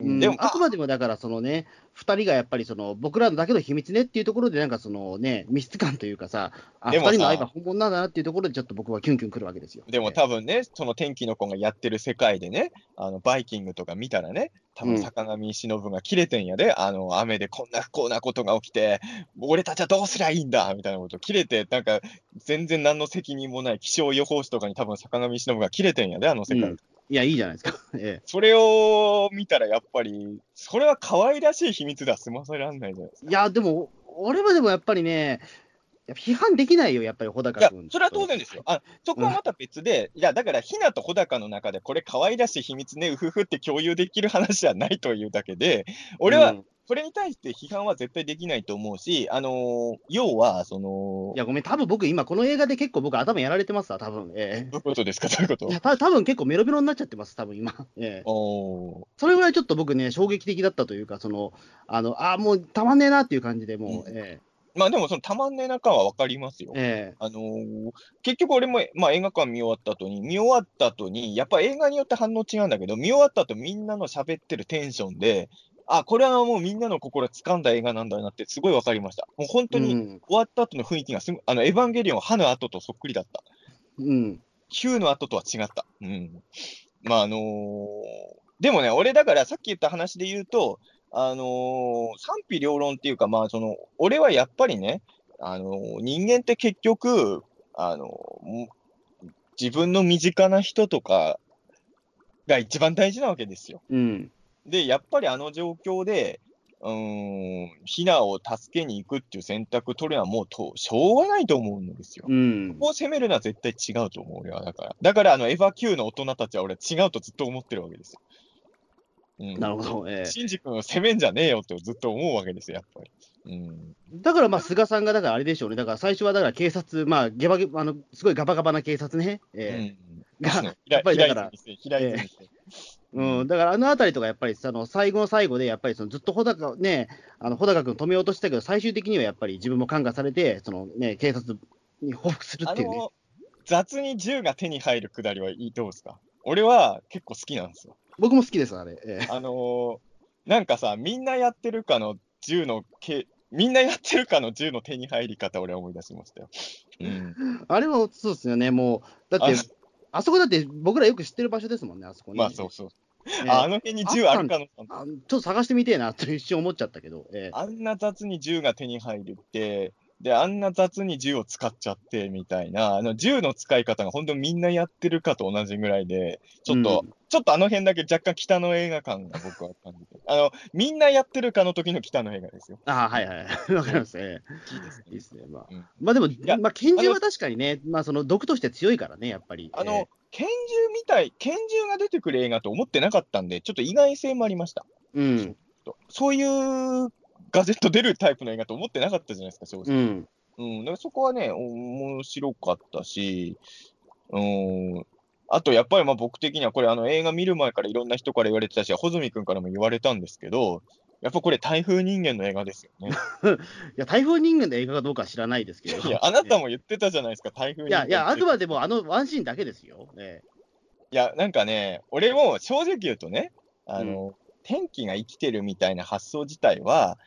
うん。でも、あ。くまでもだから、そのね、2人がやっぱりその僕らのだけの秘密ねっていうところで、なんかそのね、密室感というかさ、あ2でもさ。人の愛が本物なんだなっていうところで、ちょっと僕はキュンキュンくるわけですよ。でも多分ね、その天気の子がやってる世界でね、あのバイキングとか見たらね、多分うん。坂上忍が切れてんやで、あの雨でこんな不幸なことが起きて、俺たちはどうすりゃいいんだみたいなこと切れて、なんか全然何の責任もない気象予報士とかに多分坂上忍が切れてんやで、あの世界。うんいや、いいじゃないですか。(laughs) えそれを見たらやっぱり、それは可愛らしい秘密では済ませられないじゃないですか。えいや、でも、俺はでもやっぱりね、批判できないよ、やっぱり穂いや高君。、それは当然ですよ。あ、そこはまた別で、いや、だから、ひなと穂高の中で、これ可愛らしい秘密ね、うふふって共有できる話じゃないというだけで、俺は、うんこれに対して批判は絶対できないと思うし、あのー要は、その、いや、ごめん、多分僕、今、この映画で結構僕、頭やられてますわ、多分。えどういうことですか、(laughs) どういうこと？えいや、た多分結構メロメロになっちゃってます、多分今。ええ。おー。それぐらいちょっと僕ね、衝撃的だったというか、その、あの、あーもうたまんねえなっていう感じでもう、うん。えまあでも、そのたまんねえ中はわかりますよ。え。え。あのー結局俺も、まあ、映画館見終わった後に、見終わった後に、やっぱ映画によって反応違うんだけど、見終わった後みんなの喋ってるテンションで、あ、これはもうみんなの心掴んだ映画なんだなってすごいわかりました。もう本当にうん終わった後の雰囲気がすぐ、あの、エヴァンゲリオン、歯の後とそっくりだった。うん。ヒューの後とは違った。うん。まあ、あのーでもね、俺だからさっき言った話で言うと、あのー賛否両論っていうか、まあ、その、俺はやっぱりね、あのー人間って結局、あの自分の身近な人とかが一番大事なわけですよ。うん。で、やっぱりあの状況で、うーん、ヒナを助けに行くっていう選択取るのはもうとしょうがないと思うんですよ。うんこ。こを責めるのは絶対違うと思う、俺は。だから。だから、あの、エヴァ Q の大人たちは俺違うとずっと思ってるわけですよ。うん。なるほど。ええシンジ君を責めんじゃねえよってずっと思うわけですよ、やっぱり。うん。だからまあ、菅さんが、だからあれでしょうね。だから最初はだから警察、まあ、ゲバゲバ、あの、すごいガバガバな警察ね。えうん。がややっぱりだから平泉うん。だからあのあたりとか、やっぱりその最後の最後で、やっぱりそのずっと穂高、ね、あの、穂高君止めようとしてたけど、最終的にはやっぱり自分も感化されて、そのね、警察に報復するあっていうね。の、雑に銃が手に入るくだりはいいどうですか？俺は結構好きなんですよ。僕も好きです、あれ。ええあのーなんかさ、みんなやってるかの銃のけ、みんなやってるかの銃の手に入り方、俺は思い出しましたよ。うん。あれもそうですよね、もう、だって、あそこだって僕らよく知ってる場所ですもんね、あそこね。まあそうそう。ええああの辺に銃あるかのあちょっと探してみてえなと一瞬思っちゃったけど、ええあんな雑に銃が手に入るって、で、あんな雑に銃を使っちゃって、みたいな、あの、銃の使い方が本当みんなやってるかと同じぐらいで、ちょっと、うんちょっとあの辺だけ若干北の映画感が僕は感じて。あの、みんなやってるかの時の北の映画ですよ。ああ、はいはい。わかりますね。いいですねいいですね。まあ、うんまあでも、やまあ、拳銃は確かにね、まあその毒として強いからね、やっぱり。あの、え拳銃みたい、拳銃が出てくる映画と思ってなかったんで、ちょっと意外性もありました。ーうん。そういうガジェット出るタイプの映画と思ってなかったじゃないですか、正直。うん。うん、だからそこはね、面白かったし、うん、あとやっぱりまあ僕的にはこれあの映画見る前からいろんな人から言われてたし、穂積君からも言われたんですけど、やっぱこれ台風人間の映画ですよね。(laughs) いや、台風人間の映画かどうかは知らないですけど。いや、あなたも言ってたじゃないですか、台風人間。いや、いや、あくまでもあのワンシーンだけですよ。ね、いや、なんかね、俺も正直言うとね、あの、天気が生きてるみたいな発想自体は、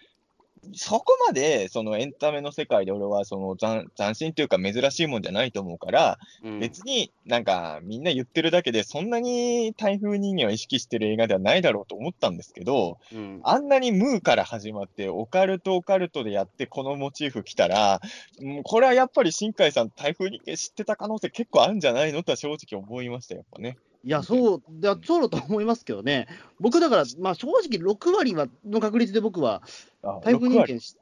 そこまでそのエンタメの世界で俺はその斬斬新というか珍しいもんじゃないと思うから、うん別になんかみんな言ってるだけで、そんなに台風人間を意識してる映画ではないだろうと思ったんですけど、うんあんなにムーから始まって、オカルトオカルトでやってこのモチーフ来たら、うんこれはやっぱり新海さん、台風人間知ってた可能性結構あるんじゃないのとは正直思いましたよ、やっぱね。いや、そう、だそうだと思いますけどね。僕、だから、まあ、正直、6割はの確率で僕は、あ台風人6割。間し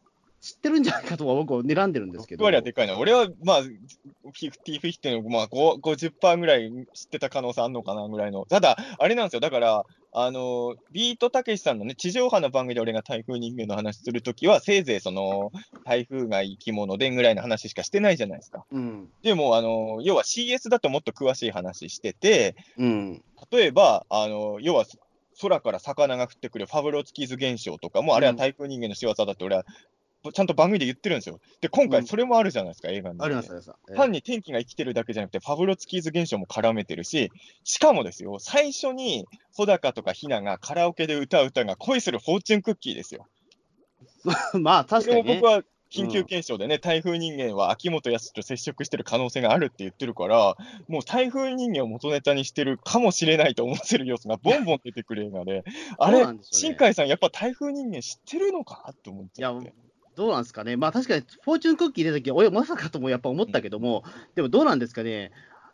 知ってるんじゃないかとは僕は睨んでるんですけ6ど。割はでかいな。俺は、まあ、50-50の、まあ、5 50%ぐらい知ってた可能性あるのかなぐらいの。ただ、あれなんですよ。だから、あの、ビートたけしさんのね、地上波の番組で俺が台風人間の話するときは、せいぜいその、台風が生き物でぐらいの話しかしてないじゃないですか。うん。でも、あの、要は CS だともっと詳しい話してて、うん。例えば、あの、要は、空から魚が降ってくるファブロツキーズ現象とかも、あれは台風人間の仕業だって俺は、ちゃんと番組で言ってるんですよ。で、今うん回それもあるじゃないですか、映画に。あります、ありま単に天気が生きてるだけじゃなくて、ファブロツキーズ現象も絡めてるし、しかもですよ、最初に穂高とかひながカラオケで歌う歌が恋するフォーチュンクッキーですよ。(laughs) まあ、確かにね僕。は緊急検証でね、台風人間は秋元康と接触してる可能性があるって言ってるから、もう台風人間を元ネタにしてるかもしれないと思わせる要素がボンボン出てくる映画で、あれね新海さん、やっぱ台風人間知ってるのかって思っいやちゃって。、どうなんですかね。まあ、確かに、フォーチュンクッキー出た時は、おや、まさかともやっぱ思ったけども、でもどうなんですかね。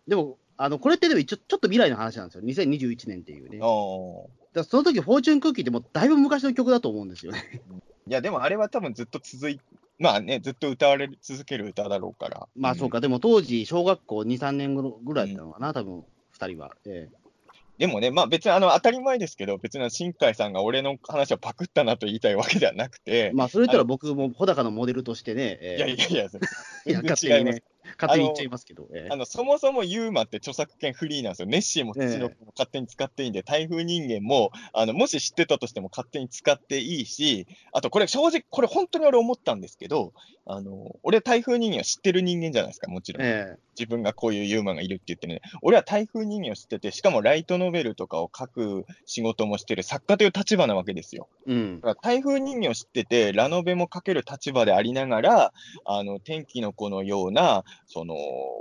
でも、あの、これってでも一応、ちょっと未来の話なんですよ。2021年っていうね。だその時、フォーチュンクッキーってもうだいぶ昔の曲だと思うんですよね。いや、でもあれは多分ずっと続いまあね、ずっと歌われ続ける歌だろうから。まあそうか、でも当時、小学校2、3年ぐらいだったのかな、多分2人は。ええでもね、まあ別にあの当たり前ですけど、別に新海さんが俺の話をパクったなと言いたいわけではなくて、まあ、それ言ったら僕も穂高のモデルとしてね、ええいやいやいや、全然違います勝手に言っちゃいますけど。ええあのそもそもユーマって著作権フリーなんですよ。ネッシーも土の子も勝手に使っていいんで、台風人間もあのもし知ってたとしても勝手に使っていいし、あとこれ正直、これ本当に俺思ったんですけど、あの俺台風人間を知ってる人間じゃないですか、もちろん。え自分がこういうユーマンがいるって言ってね、俺は台風人間を知ってて、しかもライトノベルとかを書く仕事もしてる作家という立場なわけですよ。えうんだ。から台風人間を知ってて、ラノベも書ける立場でありながら、あの天気の子のような、その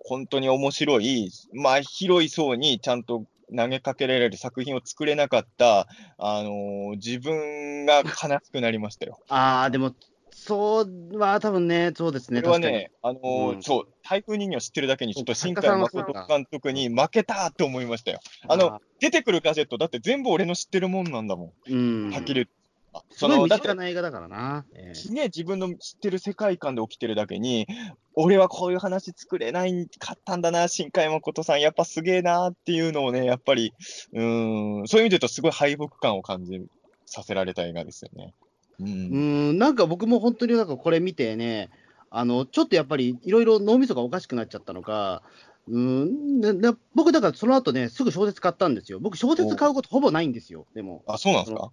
本当に面白い、まあ、広い層にちゃんと投げかけられる作品を作れなかった、あの自分が悲しくなりましたよ。(laughs) ああ、でも、そうは多分ね、そうですね、これは。ね、あのーうんそう、台風人間を知ってるだけに、ちょっと新海誠監督に負けたって思いましたよ。あの、出てくるガジェット、だって全部俺の知ってるもんなんだもうん。ん、はっきり言って。あすごい身だって近な映画だからな。ええね、自分の知ってる世界観で起きてるだけに、俺はこういう話作れないかったんだな、新海誠さん、やっぱすげえなっていうのをね、やっぱり、うーん、そういう意味で言うと、すごい敗北感を感じさせられた映画ですよね。う。うんん、なんか僕も本当になんかこれ見てね、あのちょっとやっぱりいろいろ脳みそがおかしくなっちゃったのか、うん、でで僕、だからその後ね、すぐ小説買ったんですよ。僕、小説買うことほぼないんですよ、でも。あ、そうなんですか？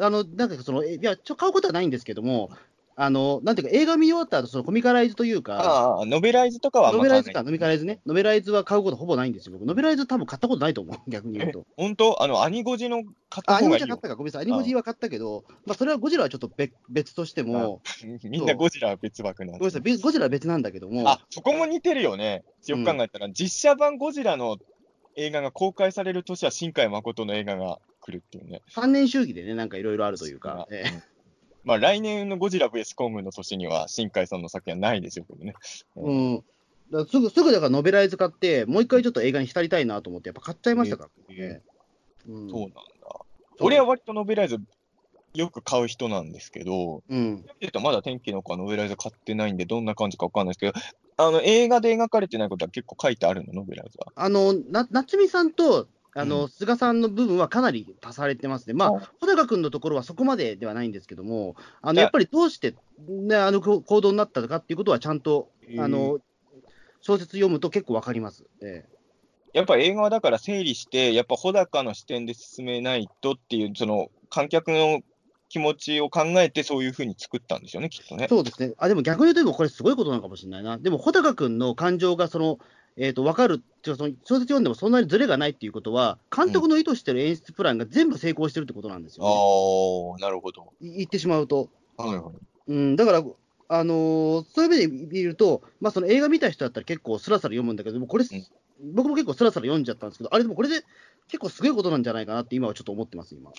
あの、なんかその、えいや、ちょ買うことはないんですけども、あの、なんていうか、映画見終わった後、そのコミカライズというか、ああ、ノベライズとかはノベライズか、ノミカライズね。ノベライズは買うことほぼないんですよ、僕。ノベライズ多分買ったことないと思う、(laughs) 逆に言うと。本当？あの、アニゴジの買ったいいよモジは買ったか、ごめんなさい。アニモジは買ったけど、まあ、それはゴジラはちょっと別別としても、みんなゴジラは別枠なんごめんなさい、べゴジラは別なんだけども、あ、そこも似てるよね。よく考えたら、実写版ゴジラの映画が公開される年は新海誠の映画が来るっていうね。3年周期でね、なんかいろいろあるというか、ええまあ来年のゴジラ VS コングの年には、新海さんの作品はないでしょうけどね。うん。だすぐ、すぐだからノベライズ買って、もう一回ちょっと映画に浸りたいなと思って、やっぱ買っちゃいましたからね。うんそうなんだ。俺は割とノベライズよく買う人なんですけど、うん。えっとまだ天気の子はノベライズ買ってないんで、どんな感じかわかんないですけど、あの映画で描かれてないことは結構書いてあるの、ノベライズは。あの、な、夏美さんと、あうの、菅さんの部分はかなり足されてますね。まあ、あ穂高君のところはそこまでではないんですけども、あの、いややっぱりどうして、ね、あのこ行動になったのかっていうことはちゃんと、あの、小説読むと結構わかります。えやっぱ映画はだから整理して、やっぱ穂高の視点で進めないとっていう、その観客の気持ちを考えて、そういうふうに作ったんでしょうね、きっとね。えそうですね。あ、でも逆に言うと、これすごいことなのかもしれないな。でも、穂高君の感情が、その、えっ、と、わかる小説読んでもそんなにズレがないっていうことは、監督の意図してる演出プランが全部成功してるってことなんですよ、ねああ、なるほど。い言ってしまうと。はいはい。うん、だから、あのーそういう意味で見ると、まあ、その映画見た人だったら結構スラスラ読むんだけど、でもこれ、うん僕も結構スラスラ読んじゃったんですけど、あれでもこれで結構すごいことなんじゃないかなって今はちょっと思ってます、今。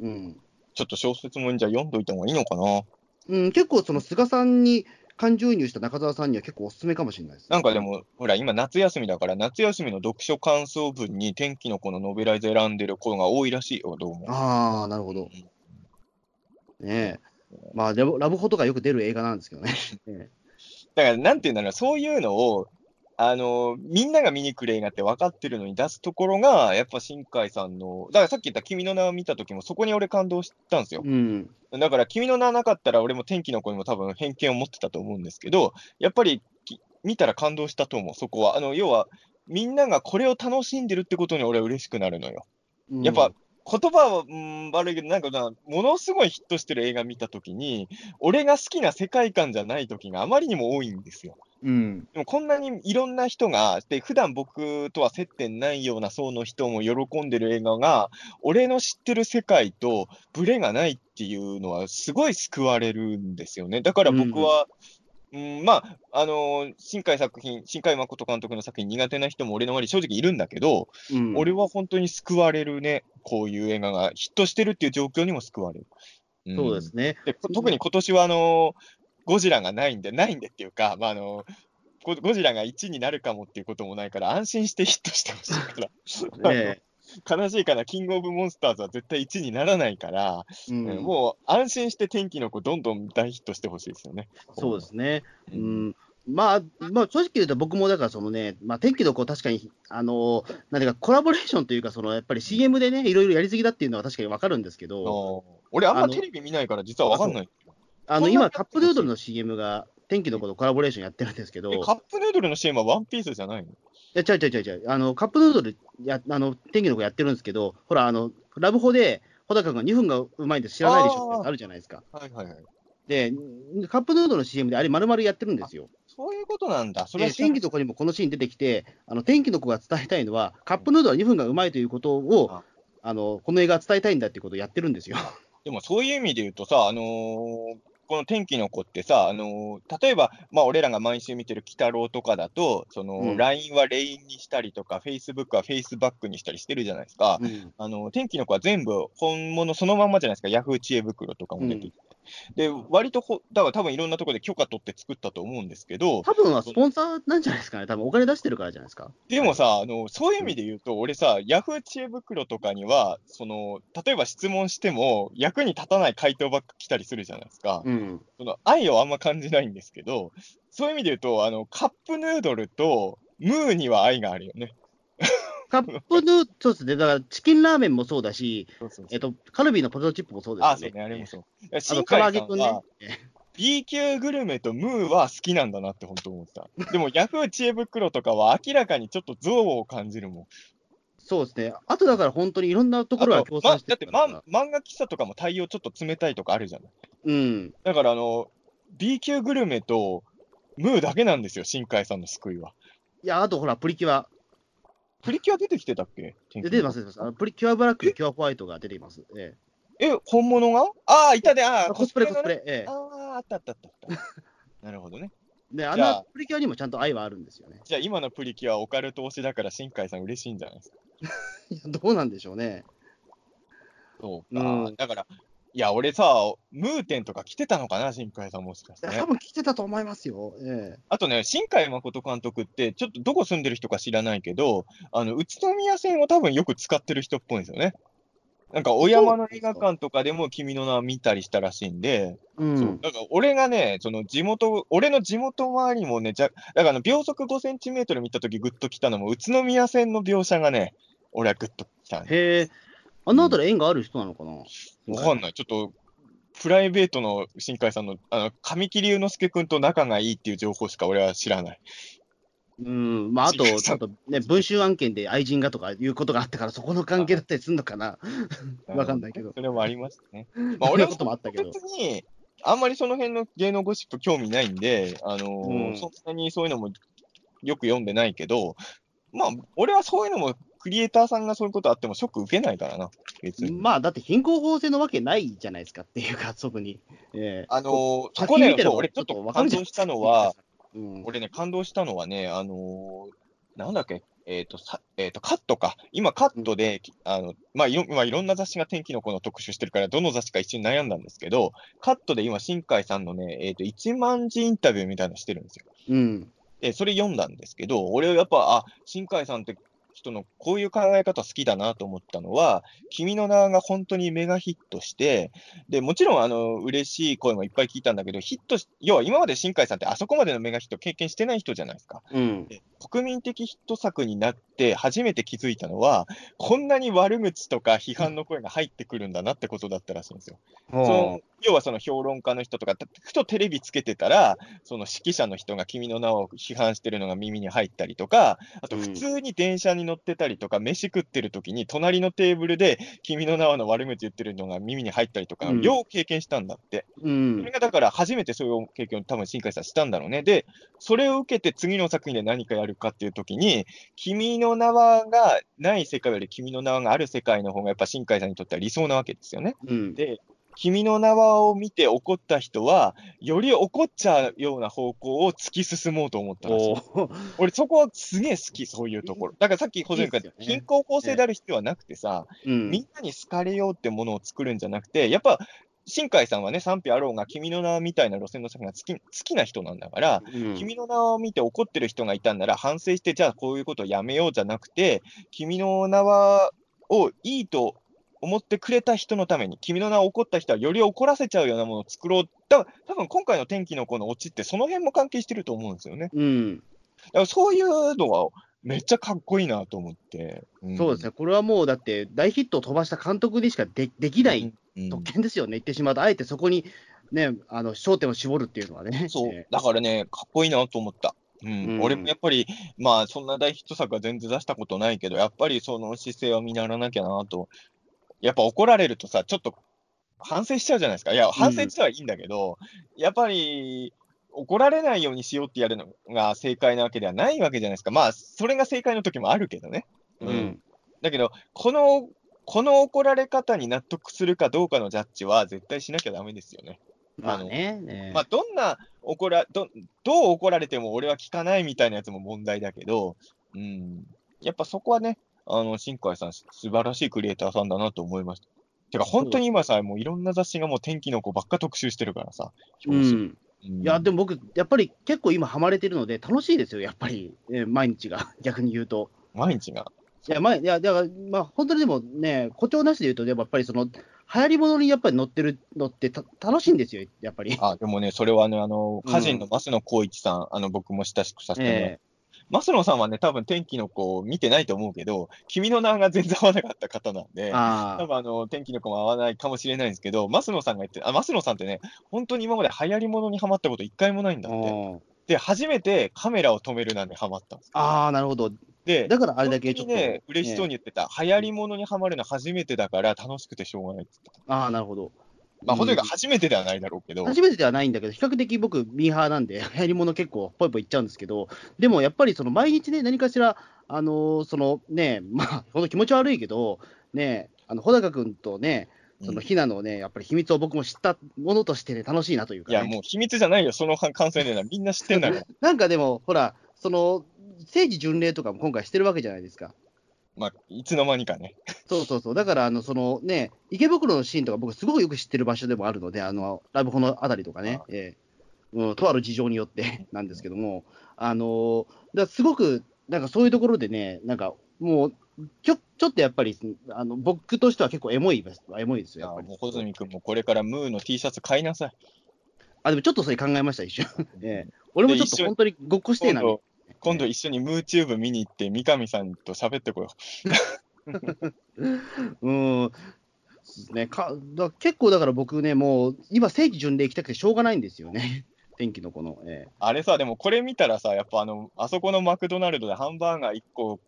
うん。ちょっと小説もじゃあ読んどいた方がいいのかな。うん、結構その菅さんに感情移入した中澤さんには結構おすすめかもしれないです。なんかでも、ほら、今夏休みだから、夏休みの読書感想文に天気の子のノベライズ選んでる子が多いらしいよ、どうも。ああ、なるほど。ねえ。まあ、でもラブホとかよく出る映画なんですけどね。ね (laughs) だから、なんていうんだろう、そういうのを、あのみんなが見に来る映画って分かってるのに出すところが、やっぱ新海さんの、だからさっき言った君の名を見た時も、そこに俺感動したんですよ。うん。だから、君の名なかったら、俺も天気の子にも多分偏見を持ってたと思うんですけど、やっぱりき見たら感動したと思う、そこは。あの要は、みんながこれを楽しんでるってことに俺は嬉しくなるのよ。うんやっぱ、言葉は、うん、悪いけど、なんかな、ものすごいヒットしてる映画見たときに、俺が好きな世界観じゃないときがあまりにも多いんですよ。うん。でもこんなにいろんな人が、で、普段僕とは接点ないような層の人も喜んでる映画が、俺の知ってる世界とブレがないっていうのは、すごい救われるんですよね。だから僕は、うんまあ、あのー新海作品、新海誠監督の作品苦手な人も俺の周り正直いるんだけど、うん、俺は本当に救われるね、こういう映画がヒットしてるっていう状況にも救われる。んそうですね。でこ特に今年はあのゴジラがないんで、ないんでっていうか、まあ、あのゴゴジラが1になるかもっていうこともないから、安心してヒットしてほしいから、ね (laughs) 悲しいかな、キングオブモンスターズは絶対1にならないから、えうんうんもう安心して天気の子、どんどん大ヒットしてほしいですよね。そうですね。ううんん。まあ、まあ、正直言うと僕もだからそのね、まあ、天気の子確かに、あの、なんていうかコラボレーションというか、そのやっぱり CM でね、いろいろやりすぎだっていうのは確かにわかるんですけあど、ー俺、あんまテレビ見ないから、実は分かんない。あの、今、カップヌードルの CM が天気の子とコラボレーションやってるんですけど、えカップヌードルの CM はワンピースじゃないの？いや、違う違う違う違う。あの、カップヌードルや、あの、天気の子やってるんですけど、ほら、あの、ラブホで、穂高君が2分がうまいんです知らないでしょってあるじゃないですか。はいはいはい。で、カップヌードルの CM であれ丸々やってるんですよ。そういうことなんだ。それ天気の子にもこのシーン出てきて、あの、天気の子が伝えたいのは、カップヌードルは2分がうまいということをあ、あの、この映画は伝えたいんだっていうことをやってるんですよ。でもそういう意味で言うとさ、あのーこの天気の子ってさ、あのー例えば、まあ、俺らが毎週見てる鬼太郎とかだと、その、うん LINE はレインにしたりとか、Facebook はフェイスバックにしたりしてるじゃないですか。うんあの天気の子は全部本物そのまんまじゃないですか、ヤフー知恵袋とかも出てきて。で、割とほ、だから多分いろんなところで許可取って作ったと思うんですけど、多分はスポンサーなんじゃないですかね。多分お金出してるからじゃないですか。でもさ、あのそういう意味で言うと、俺さ、ヤフー知恵袋とかには、その例えば質問しても、役に立たない回答ばっか来たりするじゃないですか。うん。その愛をあんま感じないんですけど、そういう意味で言うと、あのカップヌードルとムーには愛があるよね。カップヌー、そうですね。だから、チキンラーメンもそうだし、そうそうえっと、カルビーのポテトチップもそうですよね。あ、そうね、あれもそう。あ新と、唐揚げくんねは。B 級グルメとムーは好きなんだなって本当思った。でも、ヤフー知恵袋とかは明らかにちょっと憎悪を感じるもん。そうですね。あとだから本当にいろんなところが共産してまだって、ま、漫画喫茶とかも対応ちょっと冷たいとかあるじゃない。うん。だから、あの、B 級グルメとムーだけなんですよ、新海さんの救いは。いや、あとほら、プリキュア。プリキュア出てきてたっけ？で出てます、出てます。あのプリキュアブラック、キュアホワイトが出ています。ええ、本物が？ああ、いたで、えああ、コスプレ、コスプレ。ええああ、あったあったあった。(laughs) なるほどね。で、あのプリキュアにもちゃんと愛はあるんですよね。じゃあ、今のプリキュアオカルト推しだから新海さん嬉しいんじゃないですか？(laughs) どうなんでしょうね。そうか。うんだから、いや、俺さ、ムーテンとか来てたのかな、新海さんもしかして、ね多。分来てたと思いますよ。えあとね、新海誠監督って、ちょっとどこ住んでる人か知らないけど、あの、宇都宮線を多分よく使ってる人っぽいんですよね。なんか、小山の映画館とかでも君の名は見たりしたらしいんで、えう。そうんだから俺がね、その地元、俺の地元周りもね、じゃだから秒速5センチメートル見たときグッと来たのも、宇都宮線の描写がね、俺はグッと来たんですへえ。あのあたり縁がある人なのかな？わかんない。ちょっと、プライベートの新海さんの、あの、神木隆之介君と仲がいいっていう情報しか俺は知らない。うん。まあ、あと、ちょっとね、文春案件で愛人がとかいうことがあったから、そこの関係だったりするのかなわかんないけど。それもありましたね。まあ、まあ、俺はこともあったけど別。に、あんまりその辺の芸能ゴシップ興味ないんで、あのーうんそんなにそういうのもよく読んでないけど、まあ、俺はそういうのも、クリエイターさんがそういうことあってもショック受けないからな、別に。まあ、だって貧困法制のわけないじゃないですかっていうか、そこに。(laughs) ええあのーそこね先見て、ればそう俺ちょっと感動したのは、(laughs) うん、俺ね、感動したのはね、あのーなんだっけ、えっ、と、さえっ、と、カットか。今、カットで、あの、まあいろ、まあ、いろんな雑誌が天気の子の特集してるから、どの雑誌か一瞬悩んだんですけど、カットで今、新海さんのね、えっ、と、1万字インタビューみたいなのしてるんですよ。うん。で、それ読んだんですけど、俺はやっぱ、あ、新海さんって人のこういう考え方好きだなと思ったのは、君の名が本当にメガヒットして、で、もちろん、あの、嬉しい声もいっぱい聞いたんだけど、ヒットし、要は今まで新海さんってあそこまでのメガヒット経験してない人じゃないですか。うん。で国民的ヒット作になって初めて気づいたのは、こんなに悪口とか批判の声が入ってくるんだなってことだったらしいんですよ。その要はその評論家の人とか、たふとテレビつけてたら、その指揮者の人が君の名を批判してるのが耳に入ったりとか、あとうん普通に電車に乗ってたりとか、飯食ってる時に隣のテーブルで君の名の悪口言ってるのが耳に入ったりとか、うんよう経験したんだって。うんそれ。がだから初めてそういう経験を多分新海さんしたんだろうね。で、それを受けて次の作品で何かやるかっていう時に、君の名はがない世界より君の名はがある世界の方がやっぱ新海さんにとっては理想なわけですよね。うん。で、君の名はを見て怒った人は、より怒っちゃうような方向を突き進もうと思ったらしい。おー俺そこはすげえ好き、そういうところ。だからさっき保全君がいいっすよね貧困法制である必要はなくてさ、うんみんなに好かれようってものを作るんじゃなくて、やっぱ、新海さんはね、賛否あろうが、君の名みたいな路線の作品が好き好きな人なんだから、うん君の名を見て怒ってる人がいたんなら、反省して、じゃあこういうことをやめようじゃなくて、君の名はをいいと思ってくれた人のために、君の名を怒った人はより怒らせちゃうようなものを作ろう。だ多分今回の天気の子のオチって、その辺も関係してると思うんですよね。うん。だからそういうのは、めっちゃかっこいいなと思って。んそうですね。これはもう、だって、大ヒットを飛ばした監督にしかでできないうん特権ですよね、言ってしまうと、あえてそこに、ね、あの焦点を絞るっていうのはね。そうえ、だからね、かっこいいなと思った。うん、うん俺もやっぱり、まあ、そんな大ヒット作は全然出したことないけど、やっぱりその姿勢は見習わなきゃなと。やっぱ怒られるとさ、ちょっと反省しちゃうじゃないですか。いや、反省してはいいんだけど、やっぱり、怒られないようにしようってやるのが正解なわけではないわけじゃないですか。まあ、それが正解の時もあるけどね。えうん。だけど、この、この怒られ方に納得するかどうかのジャッジは絶対しなきゃダメですよね。まあね。ねまあ、どんな怒らど、どう怒られても俺は聞かないみたいなやつも問題だけど、うん、やっぱそこはね、あの、新海さん、素晴らしいクリエイターさんだなと思いました。てか、本当に今さ、もういろんな雑誌がもう天気の子ばっか特集してるからさ、表紙うん。うんいや、でも僕、やっぱり結構今、ハマれてるので、楽しいですよ、やっぱり、えー毎日が、(laughs) 逆に言うと。毎日が？いや、まあ、いや、だから、まあ、本当にでもね、誇張なしで言うと、でもやっぱりその、流行り物にやっぱり乗ってるのってた楽しいんですよ、やっぱり。あ、でもね、それはね、あの、うん歌人の増野光一さん、はね、多分天気の子を見てないと思うけど、君の名が全然合わなかった方なんで多分あの、天気の子も合わないかもしれないんですけど、増野さんが言って、あ、増野さんってね、本当に今まで流行り物にハマったこと一回もないんだあって。ーで、初めてカメラを止めるなんでハマったんです。あー、なるほど。で、だからあれだけちょっと。ね、嬉しそうに。に言ってた、流行り物にハマるの初めてだから楽しくてしょうがないって言ってた。ああ、なるほど。まあ、うんほとんど初めてではないだろうけど、初めてではないんだけど、比較的僕、ミーハーなんで、(laughs) 流行り物結構、ぽいぽいいっちゃうんですけど、でもやっぱりその毎日ね、何かしら、あのーそのね、まあ、ほんと気持ち悪いけど、ね、あの穂高君とね、そのうんひなのね、やっぱり秘密を僕も知ったものとしてね、楽しいなというか、ね。いや、もう秘密じゃないよ、その感想でなみんな知ってんだから。(laughs) なんかでも、ほら、その、政治巡礼とかも今回してるわけじゃないですか。まあ、いつの間にかね。そうそうそう。だから、あの、そのね、池袋のシーンとか僕すごくよく知ってる場所でもあるので、あの、ラブホのあたりとかね、ええうん、とある事情によって (laughs) なんですけども、あの、だすごく、なんかそういうところでね、なんかもう、ちょ、ちょっとやっぱり、あの、僕としては結構エモいです、エモいですよ、やっぱり。もう穂積君もこれからムーの T シャツ買いなさい。あ、でもちょっとそれ考えました、一瞬。(laughs) ええ俺もちょっと本当にごっこしてえな。今度、一緒にムーチューブ見に行って、三上さんと喋ってこよう (laughs) ん。ね、かだ結構だから僕ね、もう今、聖地巡礼行きたくてしょうがないんですよね、(laughs) 天気のこの。えう。あれさ、でもこれ見たらさ、やっぱあの、あそこのマクドナルドでハンバーガー1個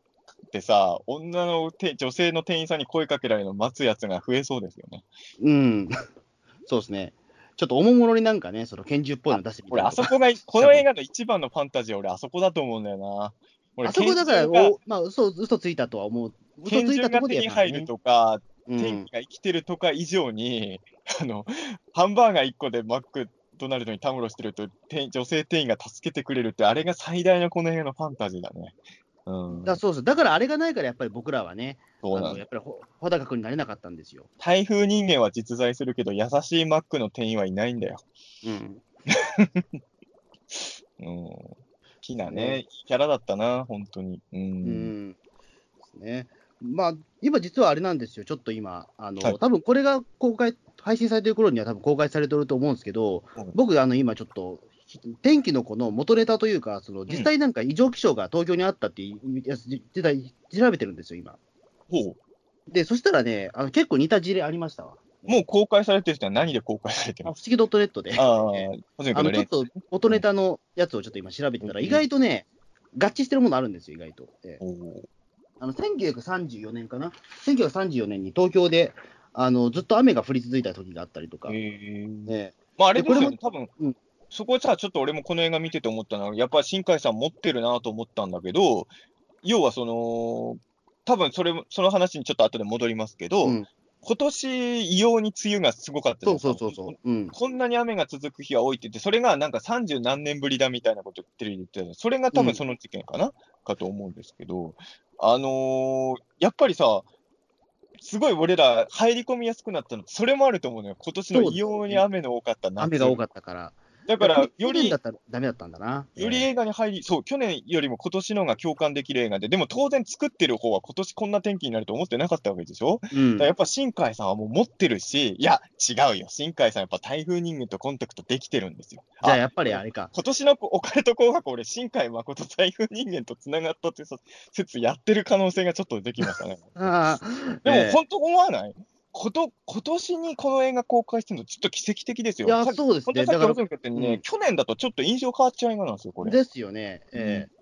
ってさ、女のて女性の店員さんに声かけられるの待つやつが増えそうですよね。えうん、(laughs) そうですね。ちょっとおもむろになんかね、その拳銃っぽいの出してみた俺、あそこが、この映画の一番のファンタジー、俺、あそこだと思うんだよな。俺あそこだから、おまあ、嘘、嘘ついたとは思う。嘘ついたとこで手に入るとか、うん、天気が生きてるとか以上に、(laughs) あの、ハンバーガー1個でマックドナルドにたむろしてると、店女性店員が助けてくれるって、あれが最大のこの映画のファンタジーだね。うん。だそうそうだからあれがないから、やっぱり僕らはね、そうなんやっぱりほ穂高君になれなかったんですよ。台風人間は実在するけど、優しいマックの店員はいないんだよ。うん、(laughs) うん。好きなね、キャラだったな、本当に。う。うんんですね。まあ、今実はあれなんですよ、ちょっと今、あの、はい多分これが公開、配信されてる頃には多分公開されてると思うんですけど、うん僕、あの、今ちょっと、天気の子の元ネタというか、その実際なんか異常気象が東京にあったっていうやつ、実際調べてるんですよ、今。ほう。で、そしたらね、あの結構似た事例ありましたわ。もう公開されてる人は何で公開されてるの？あ不思議 .net で。ああの例あのちょっと元ネタのやつをちょっと今調べてたら、うん意外とね、合致してるものあるんですよ、意外と。えーあの1934年かな、1934年に東京であのずっと雨が降り続いた時があったりとか、へー。えまあ、あれですよでね、多分、うんそこさ、ちょっと俺もこの映画見てて思ったのは、やっぱり新海さん持ってるなと思ったんだけど、要はその、多分それも、その話にちょっと後で戻りますけど、うん。今年異様に梅雨がすごかったそうそうそうそう、うん、こんなに雨が続く日は多いって言って、それがなんか三十何年ぶりだみたいなことテレビで言ってたそれが多分その事件かな、かと思うんですけど、あのーやっぱりさ、すごい俺ら入り込みやすくなったの、それもあると思うのよ。今年の異様に雨の多かった夏。雨が多かったから、だから、よりだ、ったらダメだったんだな。ええより映画に入り、そう、去年よりも今年の方が共感できる映画で、でも当然作ってる方は今年こんな天気になると思ってなかったわけでしょ？うんやっぱ新海さんはもう持ってるし、いや、違うよ。新海さんやっぱ台風人間とコンタクトできてるんですよ。じゃあやっぱりあれか、今年のオカルト紅白、俺、新海誠台風人間と繋がったってさ説やってる可能性がちょっとできましたね。(laughs) ああでもええ本当思わない？こと今年にこの映画公開してるの、ちょっと奇跡的ですよ。いやそうですね、本当さっきだからね、うん去年だとちょっと印象変わっちゃう映画なんですよ、これ。ですよね、ええ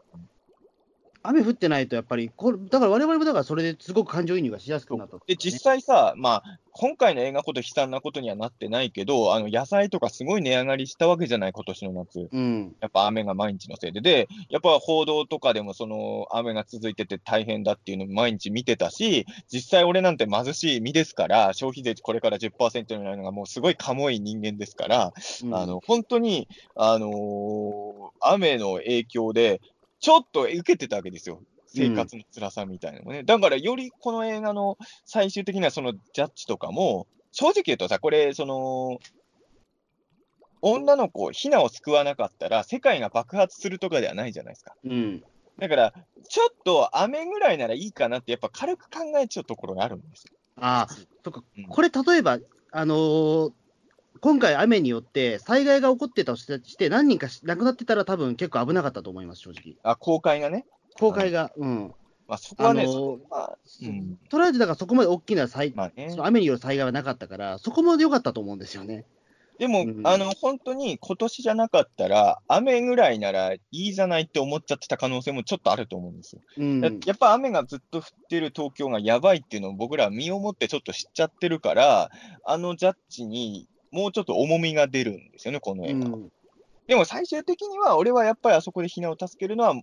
雨降ってないと、やっぱりこれ、だから我々もだからそれですごく感情移入がしやすくなった、で、実際さ、まあ、今回の映画ほど悲惨なことにはなってないけど、あの野菜とかすごい値上がりしたわけじゃない、今年の夏。うん、やっぱ雨が毎日のせいで。で、やっぱ報道とかでもその雨が続いてて大変だっていうのを毎日見てたし、実際俺なんて貧しい身ですから、消費税これから10%になるのがもうすごいかもい人間ですから、うんあの、本当に、あのー雨の影響で、ちょっと受けてたわけですよ。生活の辛さみたいなのもね。だから、よりこの映画の最終的なそのジャッジとかも、正直言うとさ、これ、その、女の子、ヒナを救わなかったら、世界が爆発するとかではないじゃないですか。うん、だから、ちょっと雨ぐらいならいいかなって、やっぱ軽く考えちゃうところがあるんですよ。ああ、そっかうん、これ、例えば、あのー今回、雨によって災害が起こってたとして、何人かし亡くなってたら、多分結構危なかったと思います、正直。あ、公開がね？公開が、うん。まあ、そこはね、あのうん、とりあえず、だからそこまで大きな災、まあねそ。の雨による災害はなかったから、そこまで良かったと思うんですよね。でも、うんあの、本当に今年じゃなかったら、雨ぐらいならいいじゃないって思っちゃってた可能性もちょっとあると思うんですよ。うんややっぱ雨がずっと降ってる東京がやばいっていうのを僕らは身をもってちょっと知っちゃってるから、あのジャッジにもうちょっと重みが出るんですよね、このう映画。んでも最終的には、俺はやっぱりあそこでひなを助けるのは、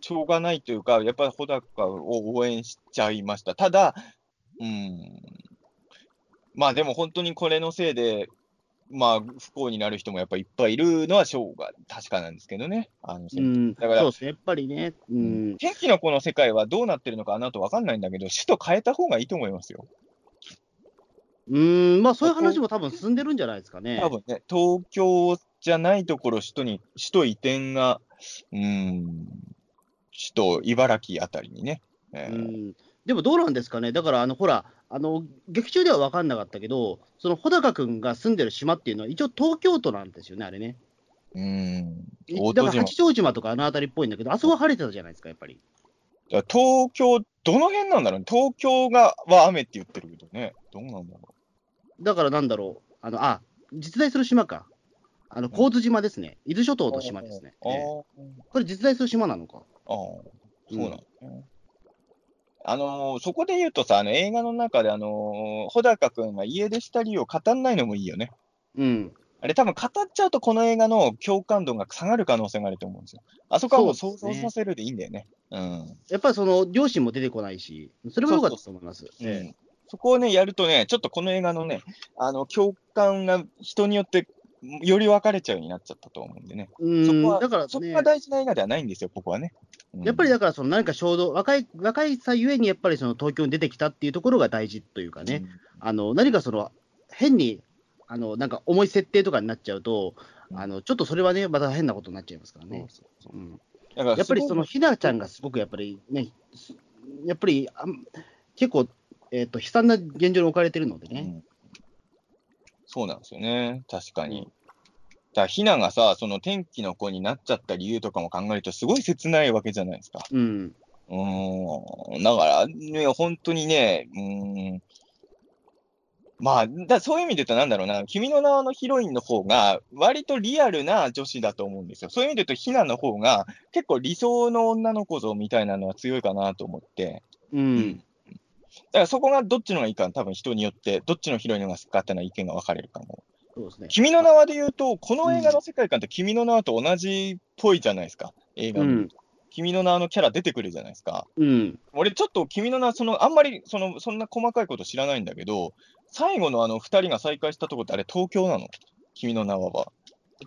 しょうがないというか、やっぱり穂高を応援しちゃいました。ただ、うん、まあでも本当にこれのせいで、まあ、不幸になる人もやっぱりいっぱいいるのは、しょうが確かなんですけどね。あのうん、だからそうですね、やっぱりね、うん、天気の子の世界はどうなってるのかあの後わかんないんだけど、首都変えた方がいいと思いますよ。うん、まあそういう話も多分進んでるんじゃないですかね。多分ね、東京じゃないところ、首都に、首都移転が、うーん、首都茨城あたりにね。えーうん、でもどうなんですかね、だから、あのほら、あの劇中では分かんなかったけど、その穂高君が住んでる島っていうのは、一応東京都なんですよね、あれね。うーん、だから八丈島とかあの辺りっぽいんだけど、あそこは晴れてたじゃないですか、やっぱり。東京、どの辺なんだろうね。東京がは雨って言ってるけどね。どうなんだろだからなんだろう、あのあ実在する島か、あの神津島ですね、伊豆諸島う。の島ですね。ええこれ、実在する島なのか。あー、そうなんだね。あのーそこで言うとさ、あの映画の中で、あのー穂高君が家出した理由を語んないのもいいよね。うん、あれ多分語っちゃうとこの映画の共感度が下がる可能性があると思うんですよ。あそこはもう想そうですね像させるでいいんだよね。うん。やっぱりその両親も出てこないし、それも良かったと思います。うんえそこをね、やるとね、ちょっとこの映画のね、あの、共感が人によってより分かれちゃうようになっちゃったと思うんでね。えうんそこは、だから、ね。そこが、大事な映画ではないんですよ、僕はね。うん。やっぱりだから、その何か衝動、若い若いさゆえに、やっぱりその東京に出てきたっていうところが大事というかね、あの何かその変にあのなんか重い設定とかになっちゃうと、あのちょっとそれはね、また変なことになっちゃいますからうん。ね。やっぱりそのすひなちゃんがすごくやっぱりね、すやっぱりあん結構、えー、と悲惨な現状に置かれてるのでね。うん。そうなんですよね、確かに。だから、ひながさ、その天気の子になっちゃった理由とかも考えると、すごい切ないわけじゃないですか。うん、うーん、だから、ね、本当にね、うーん、まあ、だそういう意味で言うと、なんだろうな、君の名はのヒロインの方が、割とリアルな女子だと思うんですよ。そういう意味で言うと、ひなの方が、結構理想の女の子像みたいなのは強いかなと思って、うん、だからそこがどっちのがいいか、多分人によって、どっちのヒロインの方が好きかっていうのは意見が分かれるかも。そうですね。君の名はで言うと、この映画の世界観って君の名はと同じっぽいじゃないですか、映画の。うん、君の名はのキャラ出てくるじゃないですか。うん、俺ちょっと君の名はその、あんまりそのそんな細かいこと知らないんだけど、最後のあの二人が再会したとこってあれ東京なの？君の名はは。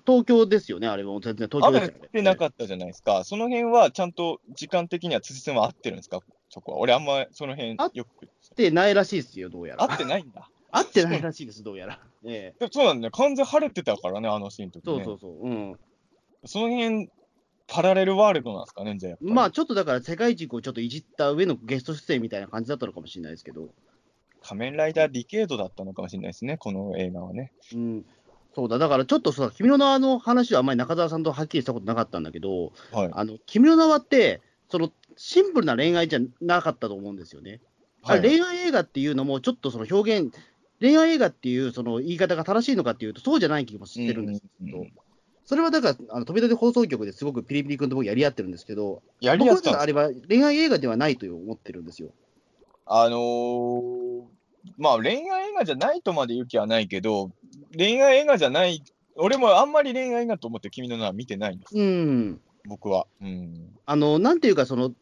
東京ですよね、あれも全然東京雨降ですよね。ってなかったじゃないですか。その辺はちゃんと時間的には辻さんは合ってるんですか？そこは。俺あんまその辺あよく。ってないらしいですよ、どうやら。合ってないんだ。合ってないらしいです、どうやら。(laughs) ええそうなんだよ。完全晴れてたからね、あのシーンの時ね。そうそうそう。うん。その辺、パラレルワールドなんですかね、じゃあ。まあ、ちょっとだから世界軸をちょっといじった上のゲスト出演みたいな感じだったのかもしれないですけど。仮面ライダーディケードだったのかもしれないですね、この映画はね。うん。そうだ、だからちょっとさ、君の名はの話はあんまり中澤さんとはっきりしたことなかったんだけど、はい。あの、君の名はって、その、シンプルな恋愛じゃなかったと思うんですよね。あはいれ恋愛映画っていうのも、ちょっとその表現、恋愛映画っていうその言い方が正しいのかっていうと、そうじゃない気もしてるんですけど、うんうんそれはだから、あの飛び立て放送局ですごくピリピリ君と僕やり合ってるんですけど、やり僕やすかったの中であれは恋愛映画ではないと思ってるんですよ。あのーまあ恋愛映画じゃないとまで言う気はないけど、恋愛映画じゃない、俺もあんまり恋愛映画と思って君の名は見てないんです、うん。僕は。うん。あの、なんていうか、その、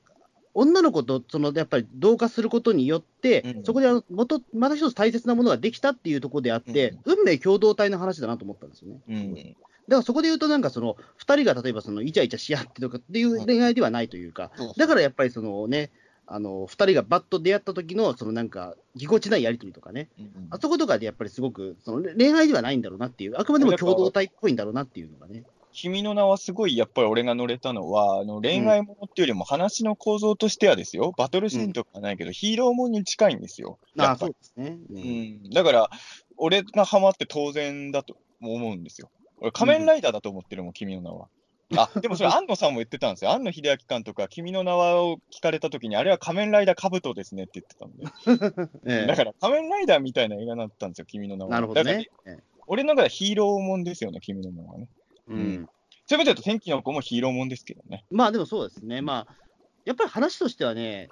女の子とそのやっぱり同化することによって、うんそこであの元また一つ大切なものができたっていうところであって、運命共同体の話だなと思ったんですよね。うん。だからそこで言うと、なんかその2人が例えばそのイチャイチャし合ってとかっていう恋愛ではないというか、だからやっぱりそのね、あの2人がバッと出会った時のそのなんかぎこちないやり取りとかね、うんあそことかでやっぱりすごくその恋愛ではないんだろうなっていう、あくまでも共同体っぽいんだろうなっていうのがね。君の名はすごいやっぱり俺が乗れたのは、あの恋愛ものっていうよりも話の構造としてはですよ、バトルシーンとかはないけど、ヒーローものに近いんですよ。そっぱりうですね。うねん、だから、俺がハマって当然だと思うんですよ。俺、仮面ライダーだと思ってるもん、君の名は。あ、でもそれ、(laughs) 安野さんも言ってたんですよ。安野秀明監督は、君の名はを聞かれたときに、あれは仮面ライダー兜ですねって言ってたんで。(laughs) ええだから、仮面ライダーみたいな映画だったんですよ、君の名は。なるほどね。ええ俺の中ではヒーローもんですよね、君の名はね。うんそういう意味で言うと、天気の子もヒーローもんですけどね。まあでもそうですね、まあ、やっぱり話としてはね、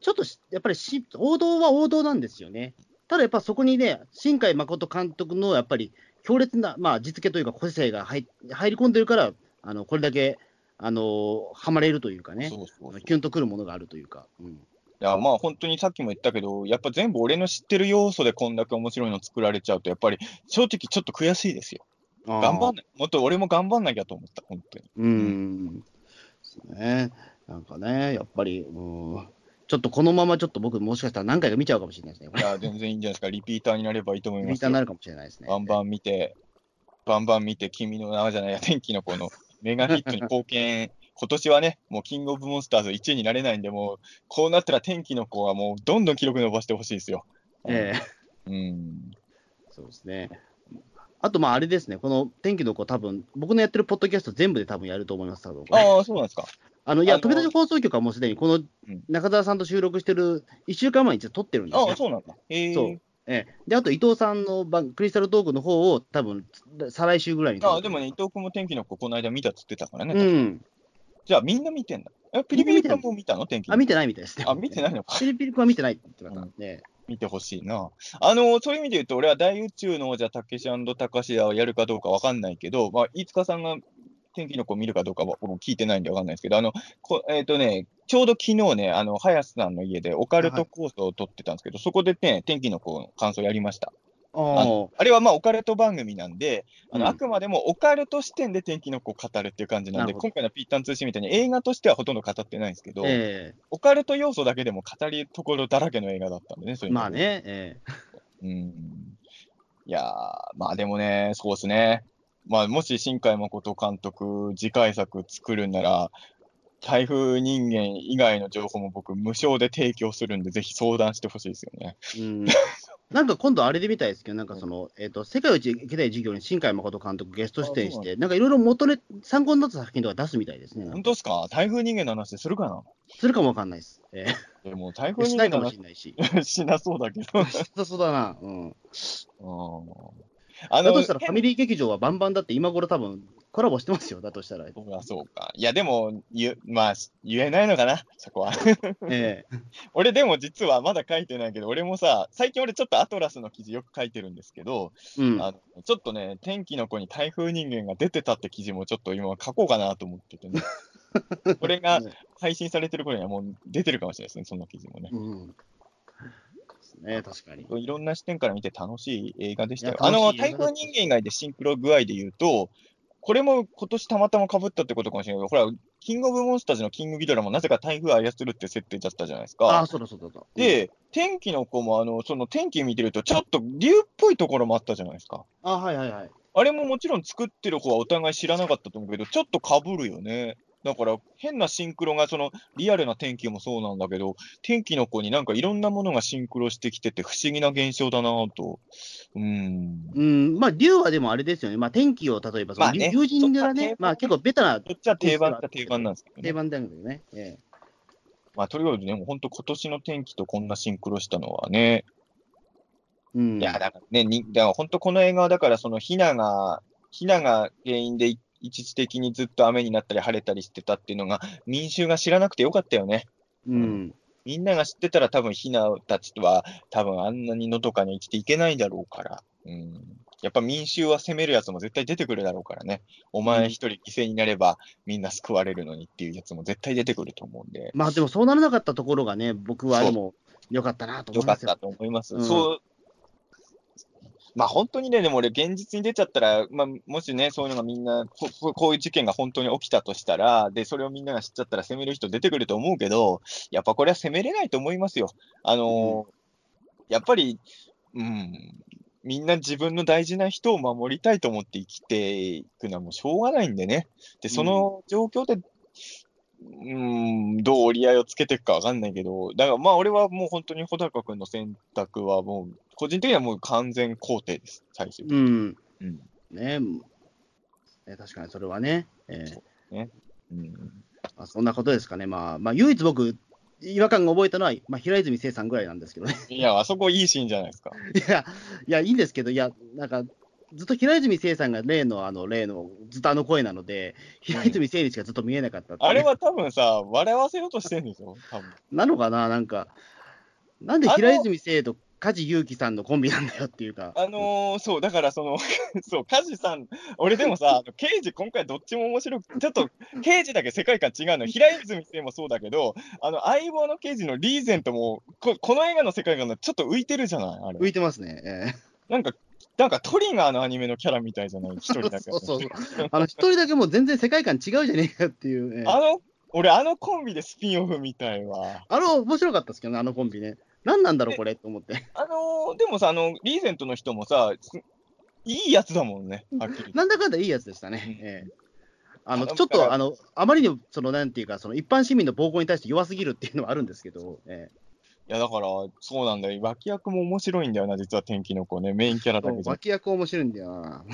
ちょっとしやっぱりし王道は王道なんですよね。ただやっぱそこにね、新海誠監督のやっぱり強烈な、まあ、実けというか、個性が入入り込んでるから、あのこれだけ、あのはまれるというかね、そうそうそうキュンとくるものがあるというか。うんや、まあ本当にさっきも言ったけど、やっぱ全部俺の知ってる要素でこんだけ面白いの作られちゃうと、やっぱり正直ちょっと悔しいですよ。頑張んない。もっと俺も頑張んなきゃと思った、本当に。うん。ですね。なんかね、やっぱり、うん。ちょっとこのままちょっと僕もしかしたら何回か見ちゃうかもしれないですね。いや、全然いいんじゃないですか。リピーターになればいいと思いますよ。リピーターになるかもしれないですね。バンバン見て、バンバン見て、君の名はじゃないや、天気の子のメガヒットに貢献、今年はね、もうキングオブモンスターズ1位になれないんで、もう、こうなったら天気の子はもうどんどん記録伸ばしてほしいですよ。ええうん。そうですね。あと、まあ、あれですね、この天気の子、多分僕のやってるポッドキャスト全部で多分やると思います、多分ああ、そうなんですか。あのいや、飛び出し放送局はもうすでにこのうん中澤さんと収録してる1週間前に撮ってるんですよ。ああ、そうなんだ。へえ。そうええで、あと伊藤さんの番クリスタルトークの方を多分再来週ぐらいにああ、でもね、伊藤君も天気の子、この間見たっつってたからね。うん。じゃあ、みんな見てんだ。え、ピリピリ君も見たの？天気あ、見てないみたいですね。あ、見てないのか。ピリピリ君は見てないって言ってましたうんね。見てほしいな。あの、そういう意味で言うと、俺は大宇宙の王者、たけしたかしやをやるかどうかわかんないけど、まあ、飯塚さんが天気の子見るかどうかは、俺も聞いてないんでわかんないですけど、あの、こえっ、とね、ちょうど昨日ね、あの、林さんの家でオカルトコースを撮ってたんですけど、そこでね、天気の子の感想やりました。あああれはまあ、オカルト番組なんで、あのうん。あくまでもオカルト視点で天気の子を語るっていう感じなんで、今回のピータン通信みたいに映画としてはほとんど語ってないんですけど、えオカルト要素だけでも語りところだらけの映画だったんでね、そういうまあね、えうん。いやー、まあでもね、そうですね。まあ、もし新海誠監督、次回作作るんなら、台風人間以外の情報も僕、無償で提供するんで、ぜひ相談してほしいですよね。えうん。(laughs) なんか今度あれで見たいですけど、なんかその、えっ、と、世界一行きたい授業に新海誠監督ゲスト出演して、なんかいろいろ元ね、参考になった作品とか出すみたいですね。本当ですか？台風人間の話するかな？するかもわかんないです。えでも、(laughs) 台え風しないかも人間のしれないし。話しなそうだけど。そうそうだな。うん。うんあだとしたらファミリー劇場はバンバンだって今頃多分コラボしてますよ、だとしたら。そうか、そうか。いや、でも、言まあ、言えないのかな、そこは。ええ (laughs) 俺でも実はまだ書いてないけど、俺もさ、最近俺ちょっとアトラスの記事よく書いてるんですけど、うん。あのちょっとね、天気の子に台風人間が出てたって記事もちょっと今書こうかなと思っててね。(laughs) これが配信されてる頃にはもう出てるかもしれないですね、そんな記事もね。うん。ですね、確かに。いろんな視点から見て楽しい映画でしたよ。あの、台風人間以外でシンクロ具合で言うと、これも今年たまたま被ったってことかもしれないけど、ほら、キングオブモンスターズのキングギドラもなぜか台風操るって設定だったじゃないですか。ああ、そうだそうだそうだ。で、天気の子も、あの、その天気見てると、ちょっと竜っぽいところもあったじゃないですか。うん、あはいはいはい。あれももちろん作ってる方はお互い知らなかったと思うけど、ちょっと被るよね。だから、変なシンクロが、その、リアルな天気もそうなんだけど、天気の子になんかいろんなものがシンクロしてきてて、不思議な現象だなぁと。うーん。うん、まあ、竜はでもあれですよね。まあ、天気を例えば、その、まあね竜神寺ねまあ、結構ベタなどっちは定番っ定番なんですけどね。定番だけどね。えまあ、とりあえずね、もう本当今年の天気とこんなシンクロしたのはね、えうん。いや、だからね、にだから本当この映画は、だからそのひなが、ひなが原因でい一時的にずっと雨になったり晴れたりしてたっていうのが、民衆が知らなくてよかったよね。うん。みんなが知ってたら多分ひなたちは多分あんなにのどかに生きていけないだろうから。うん。やっぱ民衆は責めるやつも絶対出てくるだろうからね。お前一人犠牲になればみんな救われるのにっていうやつも絶対出てくると思うんで。まあ、でもそうならなかったところがね、僕はでも良かったなと思いますよ。よかったと思います。うんそう。まあ本当にね、でも俺、現実に出ちゃったら、まあ、もしね、そういうのがみんなこ、ここういう事件が本当に起きたとしたら、で、それをみんなが知っちゃったら責める人出てくると思うけど、やっぱこれは責めれないと思いますよ。あのーやっぱり、うん、みんな自分の大事な人を守りたいと思って生きていくのはもうしょうがないんでね。で、その状況で、うん、どう折り合いをつけていくかわかんないけど、だからまあ俺はもう本当に穂高君の選択はもう、個人的にはもう完全肯定です、最終的に。うん。うん。ねね確かにそれはね。ええうん。まあ、そんなことですかね。まあ、まあ、唯一僕、違和感が覚えたのは、まあ、平泉成さんぐらいなんですけどね。(laughs) いや、あそこいいシーンじゃないですか。いや、いや、いいんですけど、いや、なんか、ずっと平泉成さんが例の、あの、例の、ずっとあの声なので、平泉成にしかずっと見えなかったっていうあれは多分さ、笑わせようとしてるんでしょ？多分。なのかな？なんか、なんで平泉成と梶裕貴さんのコンビなんだよっていうか。あのー、そう、だからその、(laughs) そう、梶さん、俺でもさ、刑事、今回どっちも面白く、ちょっと、刑事だけ世界観違うの、平泉聖もそうだけど、あの、相棒の刑事のリーゼントも、ここの映画の世界観がちょっと浮いてるじゃないあれ。浮いてますね。えー、なんか、なんかトリガーのアニメのキャラみたいじゃない？一人だけ。そうそうそう。あの、一人だけもう全然世界観違うじゃねえかっていう、えー、あの、俺、あのコンビでスピンオフみたいわ。あの、面白かったですけどね、あのコンビね。何なんだろう、これと思って。あのー、でもさ、あの、リーゼントの人もさ、いいやつだもんね、はっきり。なんだかんだいいやつでしたね。えーあのちょっとあのあまりにそのなんていうか、その一般市民の暴行に対して弱すぎるっていうのはあるんですけど、えいやだから、そうなんだよ、脇役も面白いんだよな、実は天気の子ね、メインキャラだけど。脇役面白いんだよな。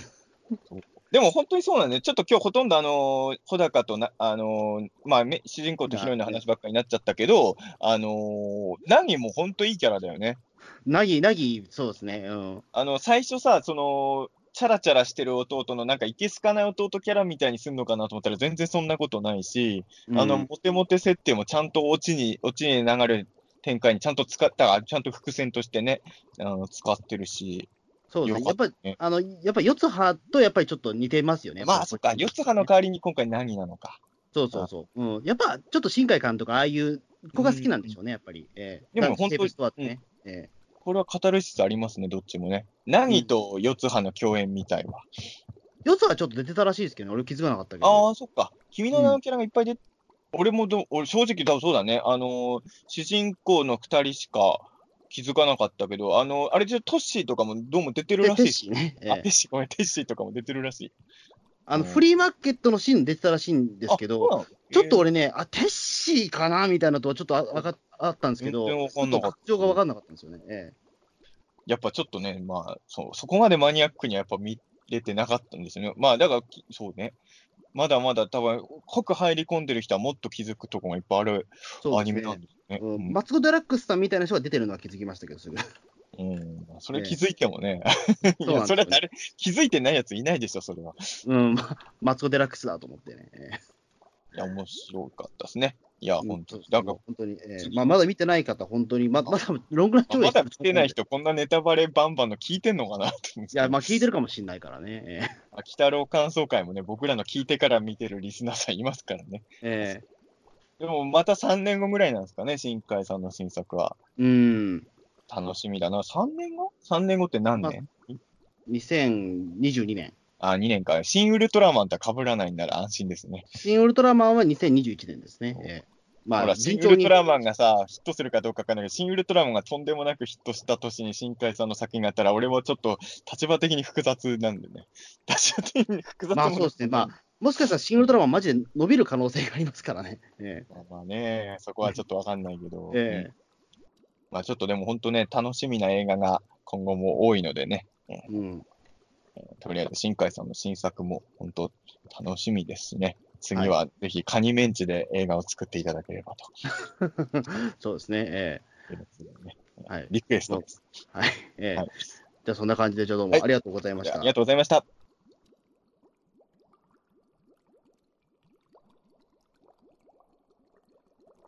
でも本当にそうなんで、ちょっと今日ほとんどあの、穂高とな、あのまあ、主人公とヒロインの話ばっかりになっちゃったけど、あのナギも本当いいキャラだよね。ナギ、ナギ、そうですね。うん。あの、最初さ、その、チャラチャラしてる弟のなんかいけすかない弟キャラみたいにすんのかなと思ったら全然そんなことないし、うん、あの、モテモテ設定もちゃんとオチに、オチに流れる展開にちゃんと使った、ちゃんと伏線としてね、あの使ってるし、そうですね。やっぱり、あの、やっぱ四つ葉とやっぱりちょっと似てますよね。まあ、そっか。四つ葉の代わりに今回何なのか。そうそうそう。うん。やっぱ、ちょっと新海監督、ああいう子が好きなんでしょうね、やっぱり。えー、でも本当に、ねえー、これは語る質ありますね、どっちもね。何と四つ葉の共演みたいは。四つ葉ちょっと出てたらしいですけど、ね、俺気づかなかったけど。ああ、そっか。君の名のキャラがいっぱい出て、うん、俺もど、俺正直多分そうだね。あのー、主人公の二人しか、気づかなかったけど、あの、あれでトッシーとかもどうも出てるらしい。テッシーね。えあ、テッシー、ごめん、テッシーとかも出てるらしい。あの、うん、フリーマーケットのシーン出てたらしいんですけど、ちょっと俺ね、あ、テッシーかなみたいなとはちょっとあああったんですけど、ちょっと特徴が分かんなかったんですよね。ええ、やっぱちょっとね、まあ、そう、そこまでマニアックにはやっぱ見れてなかったんですよね。まあ、だから、そうね。まだまだ多分、濃く入り込んでる人はもっと気づくところがいっぱいあるアニメなんですね。うん、マツコ・デラックスさんみたいな人が出てるのは気づきましたけど、すぐ。うん、それ気づいてもね、ねいやそれ誰、気づいてないやついないでしょ、それは。うん、マツコ・デラックスだと思ってね。いや、面白かったですね。いや、本当に。だから、本当に、えーまあ、まだ見てない方、本当に、ままだロングラン上映まだ見てない人、(laughs) こんなネタバレバンバンの聞いてんのかなって。いや、まあ、聞いてるかもしれないからね。えー、秋太郎感想会もね、僕らの聞いてから見てるリスナーさんいますからね。えーでもまた3年後ぐらいなんですかね、新海さんの新作は。うん。楽しみだな。3年後 ?3 年後って何年、まあ、?2022 年。あ、2年か。新ウルトラマンと被らないんなら安心ですね。新ウルトラマンは2021年ですね。えーまあ、ほら、新ウルトラマンがさ、ヒットするかどうかわかんないけど、新ウルトラマンがとんでもなくヒットした年に新海さんの作品があったら、俺もちょっと立場的に複雑なんでね。(laughs) 立場的に複雑まあそうですね。まあ、もしかしたらシングルドラママジで伸びる可能性がありますからね。ええ、まあね、そこはちょっとわかんないけど、(laughs) ええ、まあちょっとでも本当ね、楽しみな映画が今後も多いのでね、うん、とりあえず新海さんの新作も本当楽しみですね。次はぜひカニメンチで映画を作っていただければと。(laughs) そうですね。ええねはい、リクエストです。はい。ええ、はい、じゃあそんな感じで、どうもありがとうございました、はい、ありがとうございました。